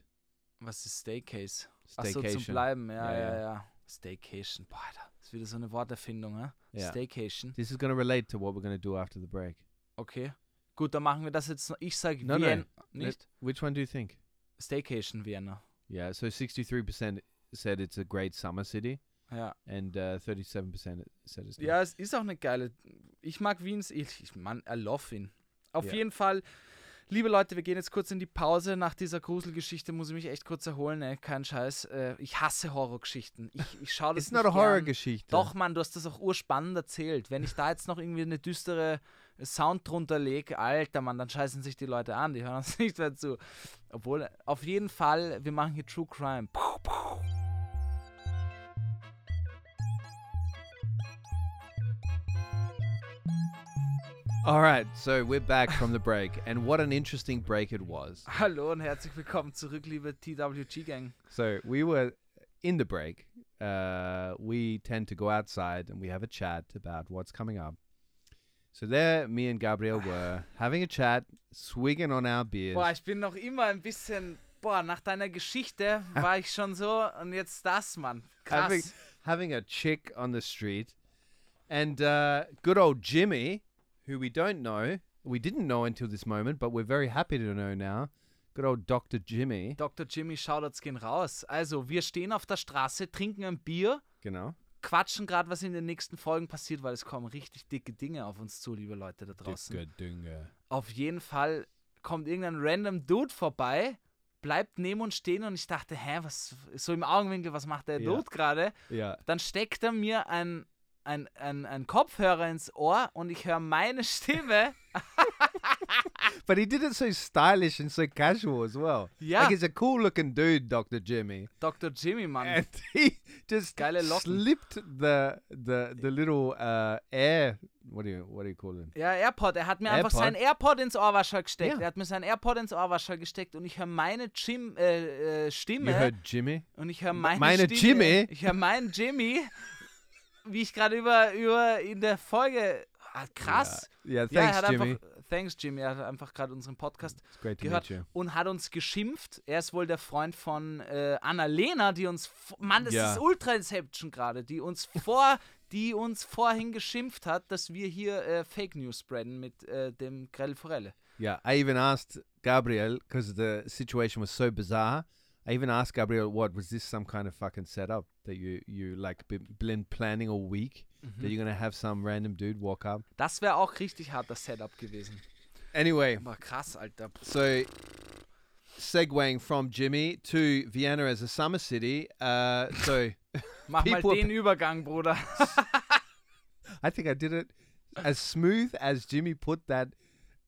Was ist Staycase? Achso, zum Staycation. Bleiben, ja, Ja, ja, ja. Staycation, boah, Alter, das ist wieder so eine Worterfindung, ne? Ja. Staycation, This is to relate to what we're to do after the break. okay. Gut, dann machen wir das jetzt noch. Ich sage No, no. Wien, nicht? Which one do you think? Staycation Vienna. Yeah, so 63% said it's a great summer city Ja. and uh, 37% said it's not. Ja, es ist auch eine geile. Ich mag Wiens. Ich, ich man, I love Wien. Auf Ja. jeden Fall, liebe Leute, wir gehen jetzt kurz in die Pause. Nach dieser Gruselgeschichte muss ich mich echt kurz erholen, ne? Kein Scheiß. Äh, ich hasse Horrorgeschichten. Ich, ich schaue das It's not nicht a horror gern. geschichte. Doch, Mann, du hast das auch urspannend erzählt. Wenn ich da jetzt noch irgendwie eine düstere Sound drunter lege, alter Mann, dann scheißen sich die Leute an, die hören uns <laughs> nicht mehr zu. Obwohl, auf jeden Fall, wir machen hier True Crime. Puh, puh. All right, so we're back from the break, and what an interesting break it was. <laughs> Hallo und herzlich willkommen zurück, liebe TWG-Gang. So we were in the break. Uh, we tend to go outside and we have a chat about what's coming up. So there, me and Gabriel were having a chat, swigging on our beers. Boah, ich bin noch immer ein bisschen, boah, nach deiner Geschichte <laughs> war ich schon so und jetzt das, Mann. having, having a chick on the street, and uh, good old Jimmy, who we don't know, we didn't know until this moment, but we're very happy to know now. Good old Dr. Jimmy. Dr. Jimmy Shoutouts gehen raus. Also, wir stehen auf der Straße, trinken ein Bier, Genau. quatschen gerade, was in den nächsten Folgen passiert, weil es kommen richtig dicke Dinge auf uns zu, liebe Leute da draußen. Dicke Dinge. Auf jeden Fall kommt irgendein random Dude vorbei, bleibt neben uns stehen und ich dachte, hä, was, so im Augenwinkel, was macht der Ja. Dude gerade? Yeah. Dann steckt er mir ein, ein, ein, ein Kopfhörer ins Ohr und ich höre meine <laughs> Stimme. <laughs> But he did it so stylish and so casual as well. Ja. Like he's a cool looking dude, Dr. Jimmy. Dr. Jimmy, Mann. And <laughs> he just slipped the the the little uh, air what do you what do you call it? Ja, AirPod. Er hat mir einfach AirPod? sein AirPod ins Ohrwaschel gesteckt. Ja. Er hat mir sein AirPod ins Ohrwaschel gesteckt und ich höre meine Jim, äh, äh, Stimme. You heard Jimmy? und ich höre meine, meine Stimme. Jimmy? Ich höre meinen Jimmy, wie ich gerade über, über in der Folge. Ah, krass. Yeah, Ja, er thanks, hat Jimmy. einfach. Thanks, Jimmy. Er hat einfach gerade unseren Podcast gehört und hat uns geschimpft. Er ist wohl der Freund von äh, Annalena, die uns. Mann, das Ja. ist Ultra Inception gerade, die uns vor. <laughs> Die uns vorhin geschimpft hat, dass wir hier äh, Fake News spreaden mit äh, dem Grell Forelle. Yeah, I even asked Gabriel because the situation was so bizarre. I even asked Gabriel, "What was this? Some kind of fucking setup that you you like been, planning all week? That you're gonna have some random dude walk up?" Das wäre auch richtig harter Setup gewesen. Anyway, krass, Alter. so segueing from Jimmy to Vienna as a summer city. Uh, so <laughs> <laughs> Mach mal People- den Übergang, Bruder. <laughs> I think I did it as smooth as Jimmy put that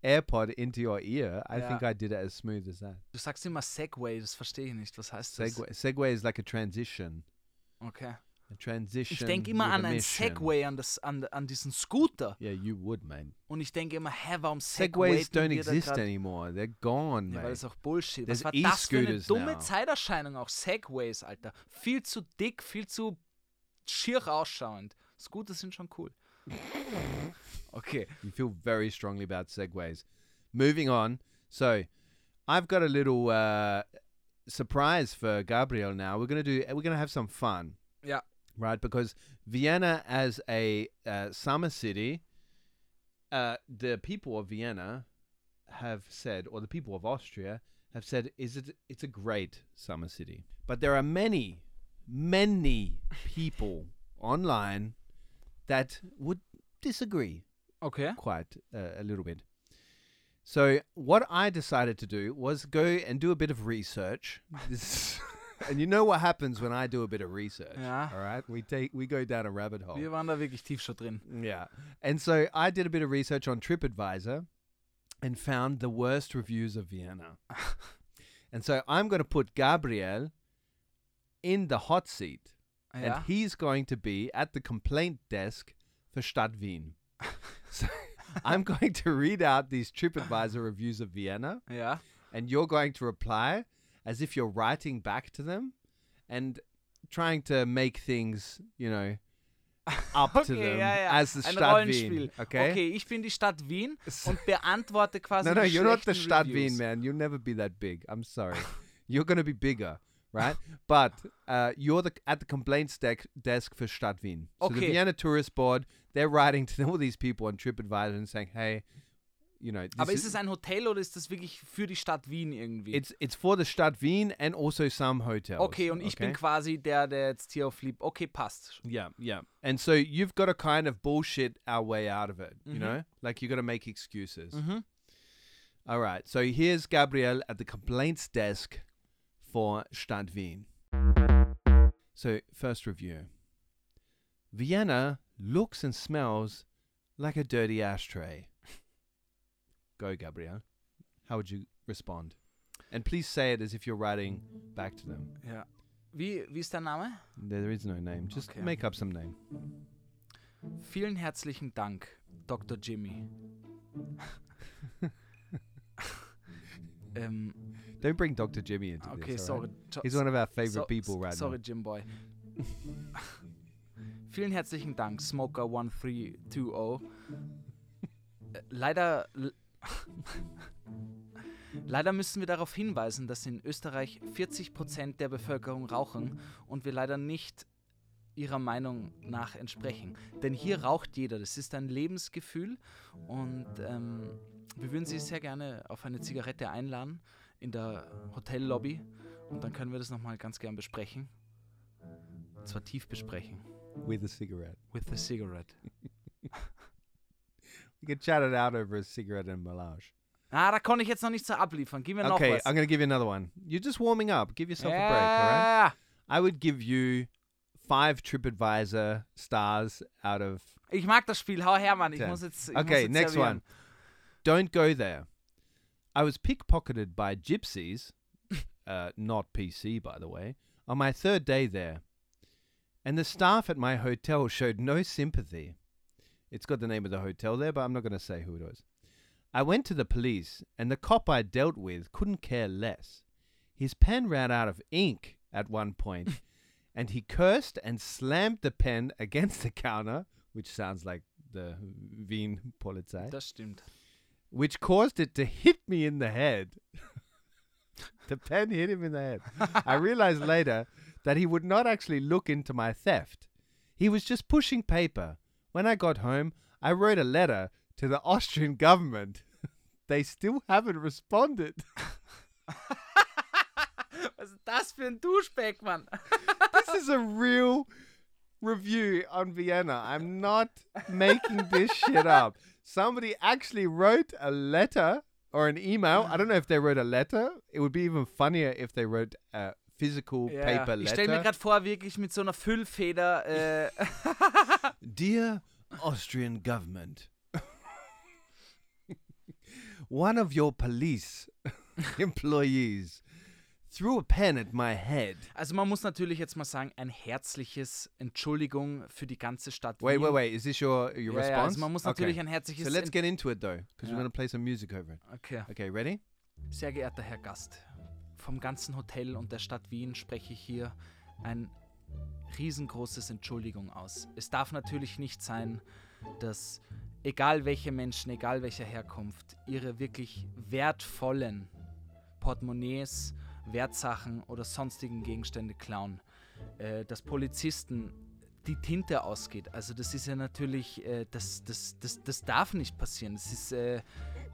AirPod into your ear. I Yeah. think I did it as smooth as that. Du sagst immer Segway, das verstehe ich nicht. Was heißt das? Segue, segue is like a transition. Okay. A transition. Ich denke immer an ein. Segway, an, das, an, an diesen Scooter. Yeah, you would, man. Und ich denke immer, hä, warum Segway? Segways don't exist anymore. They're gone, Ja, weil man. das auch Bullshit. There's Was war das für eine dumme now. Zeiterscheinung auch? Segways, Alter. Viel zu dick, viel zu schier ausschauend. Scooter sind schon cool. Okay. You feel very strongly about segways. Moving on. So, I've got a little uh, surprise for Gabriel now. We're gonna do. We're gonna have some fun. Yeah. right? Because Vienna, as a uh, summer city, uh, the people of Vienna have said, or the people of Austria have said, is it? It's a great summer city, but there are many, many people <laughs> online that would disagree Okay. quite uh, a little bit. So what I decided to do was go and do a bit of research. <laughs> <laughs> And you know what happens when I do a bit of research. Yeah. All right, we take we go down a rabbit hole. Wir waren da wirklich tief schon drin. Yeah, and so I did a bit of research on TripAdvisor, and found the worst reviews of Vienna. <laughs> and so I'm going to put Gabriel in the hot seat, Ja. and he's going to be at the complaint desk for Stadt Wien. <laughs> so I'm going to read out these TripAdvisor reviews of Vienna, Ja. and you're going to reply as if you're writing back to them and trying to make things, you know, <laughs> up to them ja, ja. as the Ein Stadt Wien. Okay? okay, ich bin die Stadt Wien und beantworte <laughs> quasi No, no, you're not the Stadt Reviews. Wien, man. You'll never be that big. I'm sorry. you're going to be bigger, right? but uh, you're the at the complaints dec- desk for Stadt Wien. So the Vienna Tourist Board, they're writing to all these people on TripAdvisor and saying, hey, you know, this Aber is, ist es ein Hotel oder ist das wirklich für die Stadt Wien irgendwie? it's it's for the Stadt Wien and also some hotels. okay, und ich bin quasi der, der jetzt hier auf lieb. Okay, passt. Yeah, yeah. And so you've got to kind of bullshit our way out of it, you Mhm. know? Like you've got to make excuses. Mhm. All right. So here's Gabriel at the complaints desk for Stadt Wien. So, first review Vienna looks and smells like a dirty ashtray. <laughs> Go, Gabriel. How would you respond? And please say it as if you're writing back to them. Ja. Wie, wie ist dein Name? There is no name. Just Okay. make up some name. Vielen herzlichen Dank, Dr. Jimmy. <laughs> ähm, Don't bring Dr. Jimmy into okay, this. sorry. alright? Jo- He's one of our favorite so- people right Sorry, now. Jim Boy. <laughs> Vielen herzlichen Dank, Smoker1320. Äh, Leider, <laughs> leider müssen wir darauf hinweisen, dass in Österreich 40% der Bevölkerung rauchen und wir leider nicht ihrer Meinung nach entsprechen. Denn hier raucht jeder. Das ist ein Lebensgefühl und ähm, wir würden Sie sehr gerne auf eine Zigarette einladen in der Hotellobby und dann können wir das nochmal ganz gern besprechen. Und zwar tief besprechen. With a cigarette. With a cigarette. <laughs> We could chat it out over a cigarette and melange. Ah, da konnte ich jetzt noch nicht so abliefern. Gib mir noch Okay, was. I'm going to give you another one. You're just warming up. Give yourself a break, all right? Ja. I would give you five TripAdvisor stars out of. Ich mag das Spiel. Hau her, Mann. Ich muss jetzt. Ich Okay, muss jetzt next servieren. one. Don't go there. I was pickpocketed by gypsies, <laughs> uh, not PC, by the way, on my third day there. And the staff at my hotel showed no sympathy. It's got the name of the hotel there, but I'm not going to say who it was. I went to the police, and the cop I dealt with couldn't care less. His pen ran out of ink at one point, <laughs> and he cursed and slammed the pen <laughs> against the counter, which sounds like the Wien Polizei, Das stimmt. Which caused it to hit me in the head. <laughs> the pen hit him in the head. I <laughs> realized later that he would not actually look into my theft. He was just pushing paper. When I got home, I wrote a letter to the Austrian government. <laughs> they still haven't responded. Was das für ein Duschbeck, Mann? this is a real review on Vienna. I'm not making this shit up. Somebody actually wrote a letter or an email. I don't know if they wrote a letter. It would be even funnier if they wrote a physical Ja, paper ich stelle mir letter. gerade vor, wirklich mit so einer Füllfeder. Äh, <laughs> Dear Austrian government, <laughs> one of your police employees threw a pen at my head. also man muss natürlich jetzt mal sagen, ein herzliches Entschuldigung für die ganze Stadt Wait, Wien. wait, wait. Is this your your Ja, ja, response? also man muss Okay. natürlich ein herzliches So let's get into it though, because Ja. we're gonna play some music over it. Okay. Okay, ready? Sehr geehrter Herr Gast, vom ganzen Hotel und der Stadt Wien spreche ich hier ein riesengroßes Entschuldigung aus. Es darf natürlich nicht sein, dass egal welche Menschen, egal welcher Herkunft, ihre wirklich wertvollen Portemonnaies, Wertsachen oder sonstigen Gegenstände klauen. Äh, dass Polizisten die Tinte ausgeht. Also das ist ja natürlich, äh, das, das, das, das darf nicht passieren. Das ist, äh,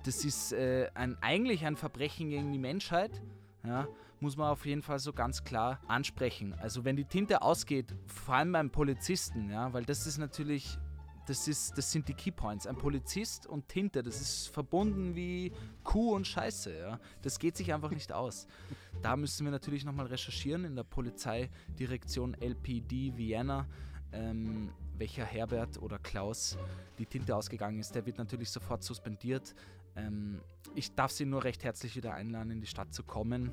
das ist äh, ein, eigentlich ein Verbrechen gegen die Menschheit. Ja, muss man auf jeden Fall so ganz klar ansprechen. Also wenn die Tinte ausgeht, vor allem beim Polizisten, ja, weil das ist natürlich, das ist, das sind die Keypoints. Ein Polizist und Tinte, das ist verbunden wie Kuh und Scheiße, ja. Das geht sich einfach nicht aus. Da müssen wir natürlich nochmal recherchieren in der Polizeidirektion LPD Vienna, ähm, welcher Herbert oder Klaus die Tinte ausgegangen ist. Der wird natürlich sofort suspendiert. Ähm, ich darf Sie nur recht herzlich wieder einladen, in die Stadt zu kommen.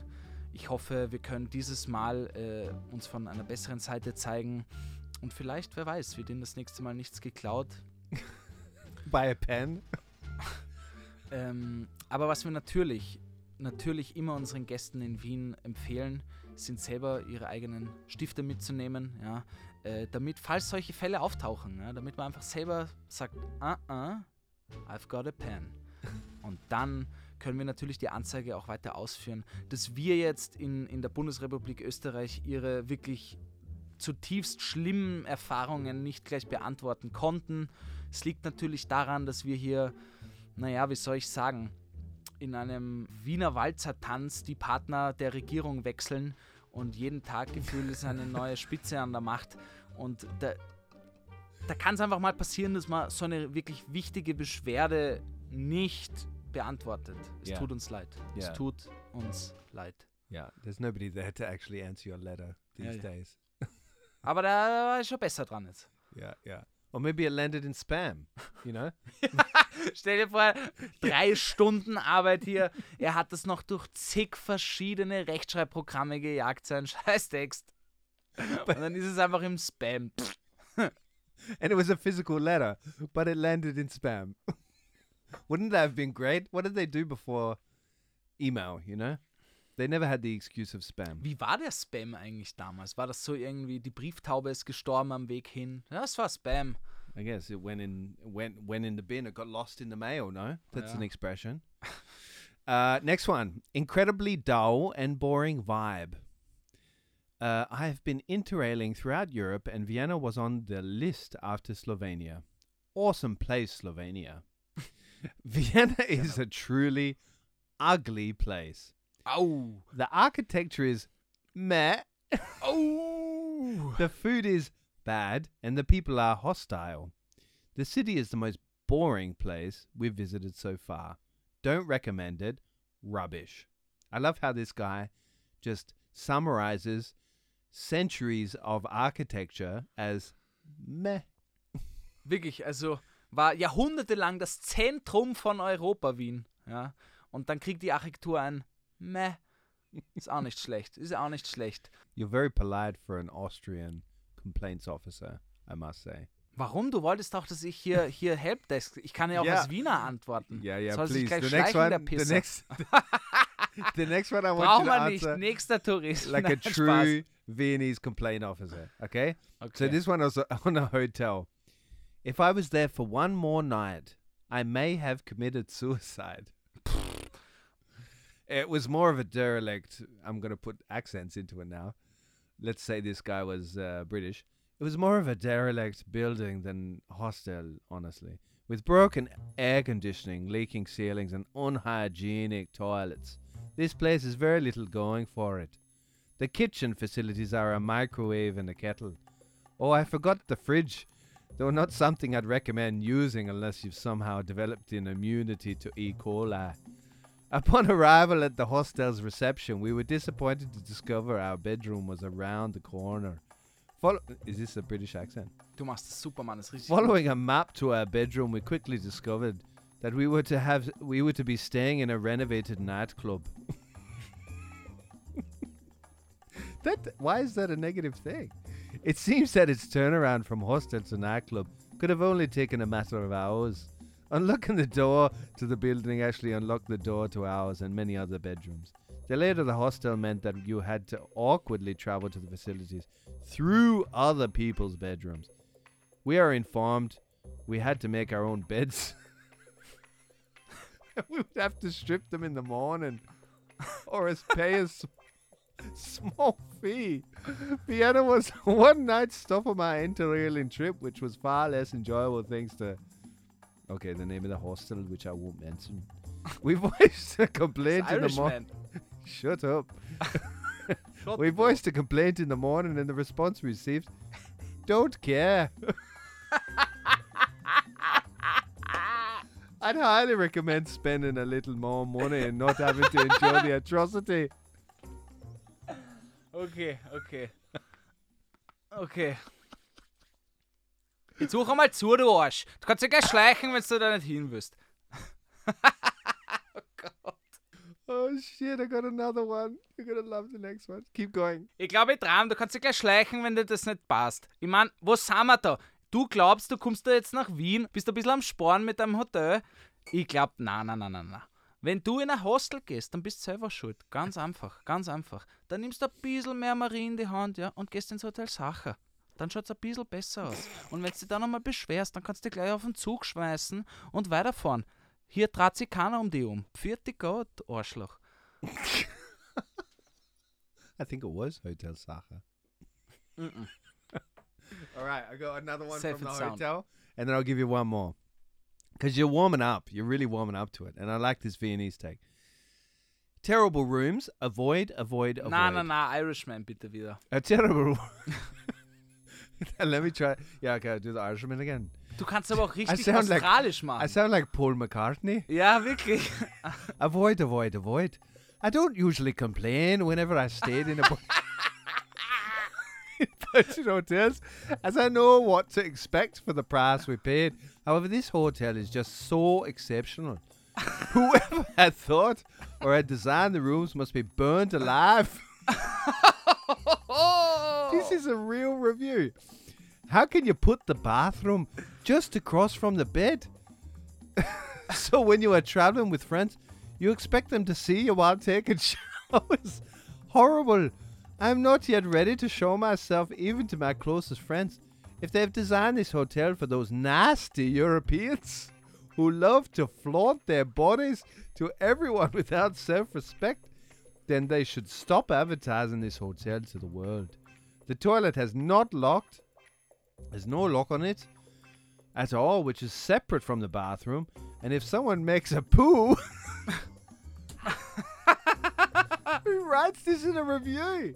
Ich hoffe, wir können dieses Mal äh, uns von einer besseren Seite zeigen. Und vielleicht, wer weiß, wird Ihnen das nächste Mal nichts geklaut. <laughs> Buy a pen. <laughs> Ähm, aber was wir natürlich, natürlich immer unseren Gästen in Wien empfehlen, sind selber ihre eigenen Stifte mitzunehmen, ja, äh, damit, falls solche Fälle auftauchen, ja, damit man einfach selber sagt, ah, ah, I've got a pen. <laughs> Und dann können wir natürlich die Anzeige auch weiter ausführen, dass wir jetzt in, in der Bundesrepublik Österreich ihre wirklich zutiefst schlimmen Erfahrungen nicht gleich beantworten konnten. Es liegt natürlich daran, dass wir hier naja, wie soll ich sagen, in einem Wiener Walzertanz die Partner der Regierung wechseln und jeden Tag gefühlt ist eine neue Spitze an der Macht. Und da, da kann es einfach mal passieren, dass man so eine wirklich wichtige Beschwerde nicht beantwortet. Es Ja. tut uns leid. Ja. Es tut uns leid. Yeah, there's nobody there to actually answer your letter these Yeah, yeah. days. Aber da war ich schon besser dran jetzt. Yeah, yeah. Or maybe it landed in spam, you know? <laughs> Stell dir vor, drei Stunden Arbeit hier. Er hat das noch durch zig verschiedene Rechtschreibprogramme gejagt, sein Scheißtext. Und dann ist es einfach im Spam. <laughs> and it was a physical letter, but it landed in spam. <laughs> Wouldn't that have been great? What did they do before email, you know? They never had the excuse of spam. Wie war der Spam eigentlich damals? War das so irgendwie, die Brieftaube ist gestorben am Weg hin? Das war Spam. I guess it went in went went in the bin. It got lost in the mail. No, that's an expression. <laughs> uh, next one: incredibly dull and boring vibe. Uh, I have been interrailing throughout Europe, and Vienna was on the list after Slovenia. Awesome place, Slovenia. <laughs> Vienna is a truly ugly place. Au! The architecture is meh. Au! <laughs> Oh. The food is bad and the people are hostile. The city is the most boring place we've visited so far. Don't recommend it. Rubbish. I love how this guy just summarizes centuries of architecture as meh. Wirklich, also war jahrhundertelang das Zentrum von Europa Wien. Ja? Und dann kriegt die Architektur ein Meh. Ist auch nicht schlecht. Ist auch nicht schlecht. You're very polite for an Austrian complaints officer, I must say. Warum? Du wolltest doch, dass ich hier, hier Helpdesk. Ich kann ja auch Ja. als Wiener antworten. Yeah, yeah, Soll sich please. gleich The next one, the next, <laughs> the next one I want Brauchen you to wir nicht. answer Nächster Tourist. like <laughs> a Nein, Spaß. true Viennese complaint officer. Okay. So Okay. this one was <laughs> on a hotel. If I was there for one more night, I may have committed suicide. It was more of a derelict. I'm going to put accents into it now. Let's say this guy was uh, British. It was more of a derelict building than hostel, honestly, with broken air conditioning, leaking ceilings, and unhygienic toilets. This place has very little going for it. The kitchen facilities are a microwave and a kettle. Oh, I forgot the fridge. Though not something I'd recommend using unless you've somehow developed an immunity to E. coli. Upon arrival at the hostel's reception, we were disappointed to discover our bedroom was around the corner. Follow- Is this a British accent? Du machst es super, Mann. Das ist richtig. Following a map to our bedroom, we quickly discovered that we were to have we were to be staying in a renovated nightclub. <laughs> that why is that a negative thing? It seems that its turnaround from hostel to nightclub could have only taken a matter of hours. Unlocking the door to the building actually unlocked the door to ours and many other bedrooms. The layout of the hostel meant that you had to awkwardly travel to the facilities through other people's bedrooms. We are informed we had to make our own beds. <laughs> we would have to strip them in the morning <laughs> or as pay a <laughs> small fee. Vienna was one night stop on my interrailing trip, which was far less enjoyable thanks to. Okay, the name of the hostel, which I won't mention. <laughs> We voiced a complaint in the morning. <laughs> Shut up. <laughs> Shut we voiced a complaint in the morning, and the response we received, "Don't care." I'd highly recommend spending a little more money and not having to endure the atrocity. Okay, okay. Okay. Jetzt such einmal zu, du Arsch. Du kannst ja gleich schleichen, wenn du da nicht hin willst. <laughs> Oh shit! I got another one. You're gonna love the next one. Keep going. Ich glaube, ich traum, du kannst ja gleich schleichen, wenn dir das nicht passt. Ich mein, wo sind wir da? Du glaubst, du kommst da jetzt nach Wien, bist ein bisschen am Sporen mit deinem Hotel? Ich glaub, na, na, na, na, na. Wenn du in ein Hostel gehst, dann bist du selber schuld. Ganz einfach, ganz einfach. Dann nimmst du ein bisschen mehr Marie in die Hand, ja, und gehst ins Hotel Sacher. Dann schaut es ein bisschen besser aus. Und wenn du dich dann nochmal beschwerst, dann kannst du dich gleich auf den Zug schmeißen und weiterfahren. Hier dreht sich keiner um die um. Vierte Gott, Arschloch. I think it was Hotel Sacher. <laughs> All right, I got another one Safe from the sound. hotel, and then I'll give you one more. Because you're warming up. You're really warming up to it. And I like this Viennese take. Terrible rooms. Avoid, avoid, avoid. Na, na, na, Irishman bitte wieder. A terrible <laughs> <laughs> <laughs> Let me try. Yeah, okay, I'll do the Irishman again. Du kannst aber auch richtig sound like- australisch machen. I sound like Paul McCartney. ja, wirklich. <laughs> Avoid, avoid, avoid. I don't usually complain whenever I stayed in a bu- <laughs> in budget hotels, as I know what to expect for the price we paid. However, this hotel is just so exceptional. Whoever had thought or had designed the rooms must be burnt alive. <laughs> This is a real review. How can you put the bathroom just across from the bed? <laughs> so when you are traveling with friends, you expect them to see you while taking <laughs> showers. Horrible. I'm not yet ready to show myself even to my closest friends. If they've designed this hotel for those nasty Europeans who love to flaunt their bodies to everyone without self respect, then they should stop advertising this hotel to the world. The toilet has not locked, there's no lock on it at all, which is separate from the bathroom. And if someone makes a poo, <laughs> who writes this in a review?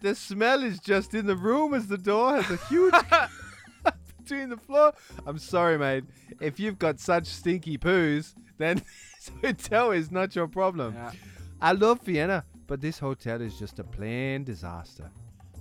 The smell is just in the room as the door has a huge <laughs> between the floor. I'm sorry, mate. If you've got such stinky poos, then <laughs> this hotel is not your problem. Ja. I love Vienna, but this hotel is just a plain disaster.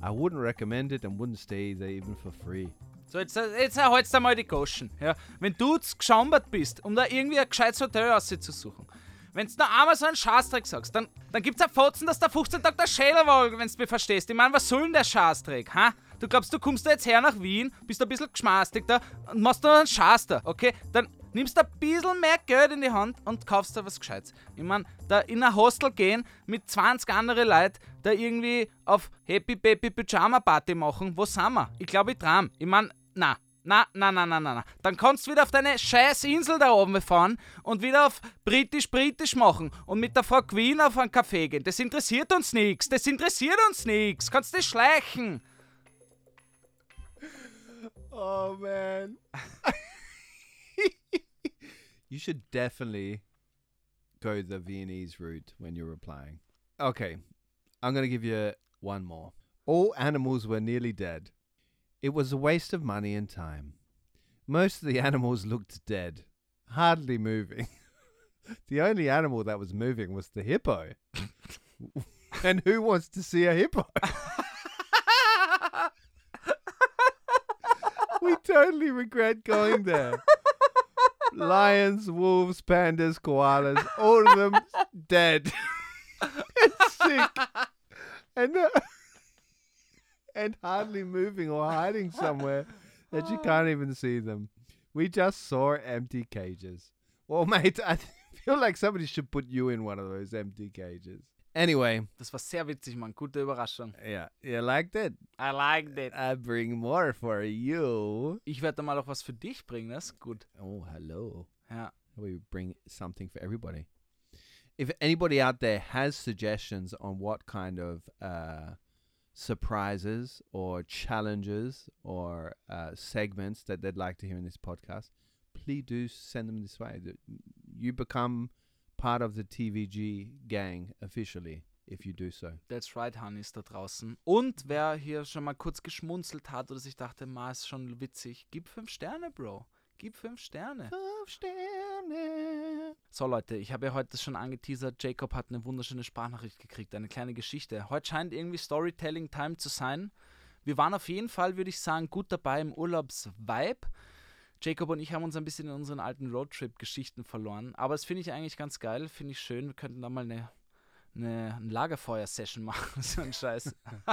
I wouldn't recommend it and wouldn't stay there even for free. So, jetzt, jetzt erhaltst du mal die Goschen. Ja. Wenn du zu geschambert bist, um da irgendwie ein gescheites Hotel auszusuchen, wenn du noch einmal so einen Scheißdreck sagst, dann, dann gibt's ein Fotzen, dass der 15 Tag der Schädel war, wenn du mich verstehst. Ich meine, was soll denn der Scheißdreck, ha? Du glaubst, du kommst da jetzt her nach Wien, bist ein bisschen geschmastig da und machst da einen Scheiß da, okay? Dann nimmst du ein bisschen mehr Geld in die Hand und kaufst da was Gescheites. Ich meine, da in ein Hostel gehen mit 20 andere Leuten, da irgendwie auf Happy Baby Pyjama Party machen, wo sind wir? Ich glaube, ich tram. Ich meine, na, na, na, na, na, na, na. Dann kannst du wieder auf deine scheiß Insel da oben fahren und wieder auf britisch-britisch machen und mit der Frau Queen auf einen Café gehen. Das interessiert uns nichts. Das interessiert uns nichts. Kannst du schleichen. Oh man. <laughs> you should definitely go the Viennese route when you're replying. Okay, I'm going to give you one more. All animals were nearly dead. It was a waste of money and time. Most of the animals looked dead, hardly moving. <laughs> the only animal that was moving was the hippo. <laughs> and who wants to see a hippo? <laughs> we totally regret going there. Lions, wolves, pandas, koalas, all of them <laughs> dead <laughs> and sick and uh, and hardly moving or hiding somewhere that you can't even see them. We just saw empty cages. Well, <laughs> mate, I feel like somebody should put you in one of those empty cages. Anyway, Das war sehr witzig, Mann. Gute Überraschung. yeah, you liked it. I liked it. I bring more for you. Ich werde mal auch was für dich bringen, das ist gut. Oh, hello. Ja. We bring something for everybody. If anybody out there has suggestions on what kind of uh, surprises or challenges or uh, segments that they'd like to hear in this podcast, please do send them this way. You become part of the TVG gang officially if you do so. That's right, Hannis da draußen. Und wer hier schon mal kurz geschmunzelt hat oder sich dachte, ma, ist schon witzig, gib fünf Sterne, Bro. Gib fünf Sterne. So Leute, ich habe ja heute schon angeteasert, Jacob hat eine wunderschöne Sprachnachricht gekriegt, eine kleine Geschichte. Heute scheint irgendwie Storytelling-Time zu sein. Wir waren auf jeden Fall, würde ich sagen, gut dabei im Urlaubsvibe. Jacob und ich haben uns ein bisschen in unseren alten Roadtrip-Geschichten verloren. Aber das finde ich eigentlich ganz geil, finde ich schön. Wir könnten da mal eine, eine, eine Lagerfeuer-Session <laughs> machen, so ein Scheiß. <laughs>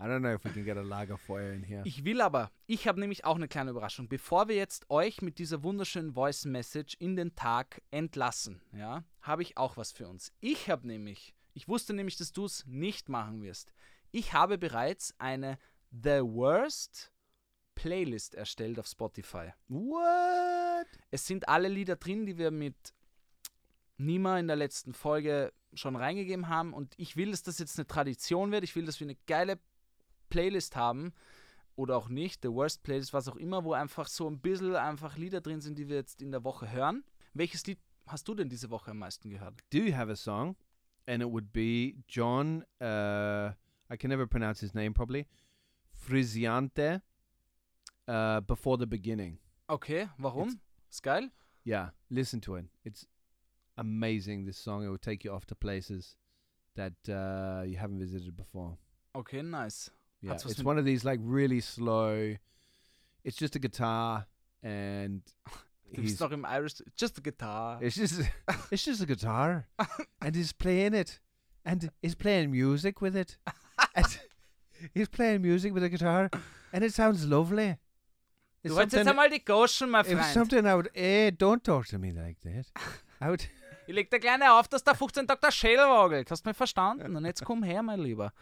I don't know if we can get a Lagerfeuer in here. Ich will aber, ich habe nämlich auch eine kleine Überraschung. Bevor wir jetzt euch mit dieser wunderschönen Voice Message in den Tag entlassen, ja, habe ich auch was für uns. Ich habe nämlich, ich wusste nämlich, dass du es nicht machen wirst. Ich habe bereits eine The Worst Playlist erstellt auf Spotify. What? Es sind alle Lieder drin, die wir mit Nima in der letzten Folge schon reingegeben haben. Und ich will, dass das jetzt eine Tradition wird. Ich will, dass wir eine geile Playlist haben. Oder auch nicht. The Worst Playlist, was auch immer, wo einfach so ein bisschen einfach Lieder drin sind, die wir jetzt in der Woche hören. Welches Lied hast du denn diese Woche am meisten gehört? do have a song, and it would be John. Uh, I can never pronounce his name properly. Frisiante. Uh, before the beginning. Okay, warum? Ist geil? Yeah, listen to it. It's amazing. This song. It will take you off to places that uh, you haven't visited before. Okay, nice. Yeah, Hat's it's one of these like really slow. It's just a guitar, and <laughs> he's noch Irish. Just a guitar. It's just <laughs> it's just a guitar, <laughs> and he's playing it, and he's playing music with it. he's playing music with a guitar, and it sounds lovely. Du holst jetzt einmal die Goschen, mein If Freund. something I would, eh, don't talk to me like that. I would, <laughs> Ich leg dir kleine auf, dass der 15 Tag der Schädel wagelt. Hast du mich verstanden? Und jetzt komm her, mein Lieber.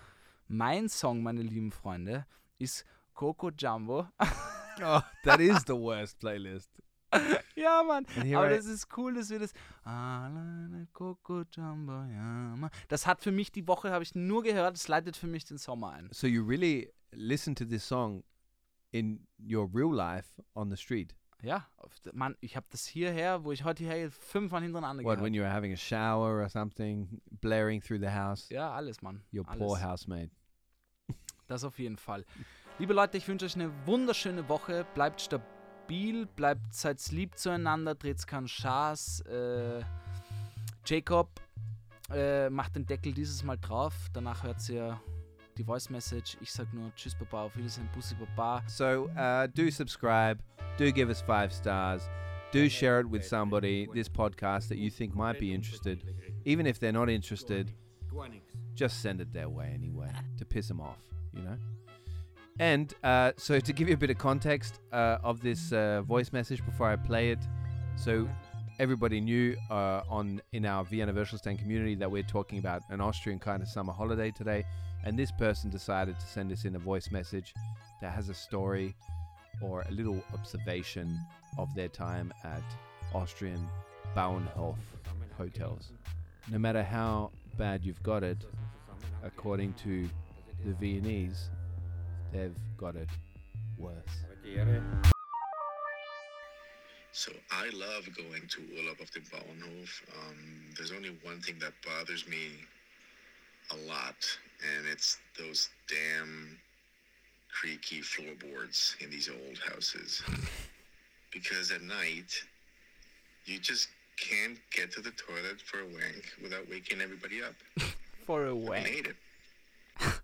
Mein Song, meine lieben Freunde, ist Coco Jumbo. <laughs> oh, that is the worst playlist. <laughs> ja, Mann. Aber das ist cool, dass wir das. Alleine Coco Jumbo, ja, Mann. Das hat für mich die Woche, habe ich nur gehört, es leitet für mich den Sommer ein. So you really listen to this song in your real life on the street? Ja, Mann, ich habe das hierher, wo ich heute hierher fünfmal hintereinander What, when you were having a shower or something, blaring through the house? ja, alles, Mann. Your alles. poor housemate. Das auf jeden Fall. Liebe Leute, ich wünsche euch eine wunderschöne Woche. Bleibt stabil, bleibt seid lieb zueinander, dreht keinen Schaß. Äh, Jacob äh, macht den Deckel dieses Mal drauf. Danach hört ihr die Voice Message. Ich sag nur Tschüss, Baba, auf Wiedersehen, Bussi, Baba. So uh, do subscribe, do give us five stars, do share it with somebody, this podcast that you think might be interested. Even if they're not interested, just send it their way anyway to piss them off, you know? And uh, so to give you a bit of context uh, of this uh, voice message before I play it, so everybody knew uh, on in our Vienna Stand community that we're talking about an Austrian kind of summer holiday today, and this person decided to send us in a voice message that has a story or a little observation of their time at Austrian Bauernhof hotels. No matter how bad you've got it, according to the Viennese, they've got it worse. So I love going to Urlaub auf dem Bauernhof. Um, there's only one thing that bothers me a lot, and it's those damn creaky floorboards in these old houses. because at night, you just can't get to the toilet for a wank without waking everybody up. For a wank. hate it. <laughs>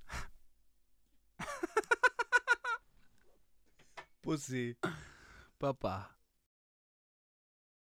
Pussy. Baba.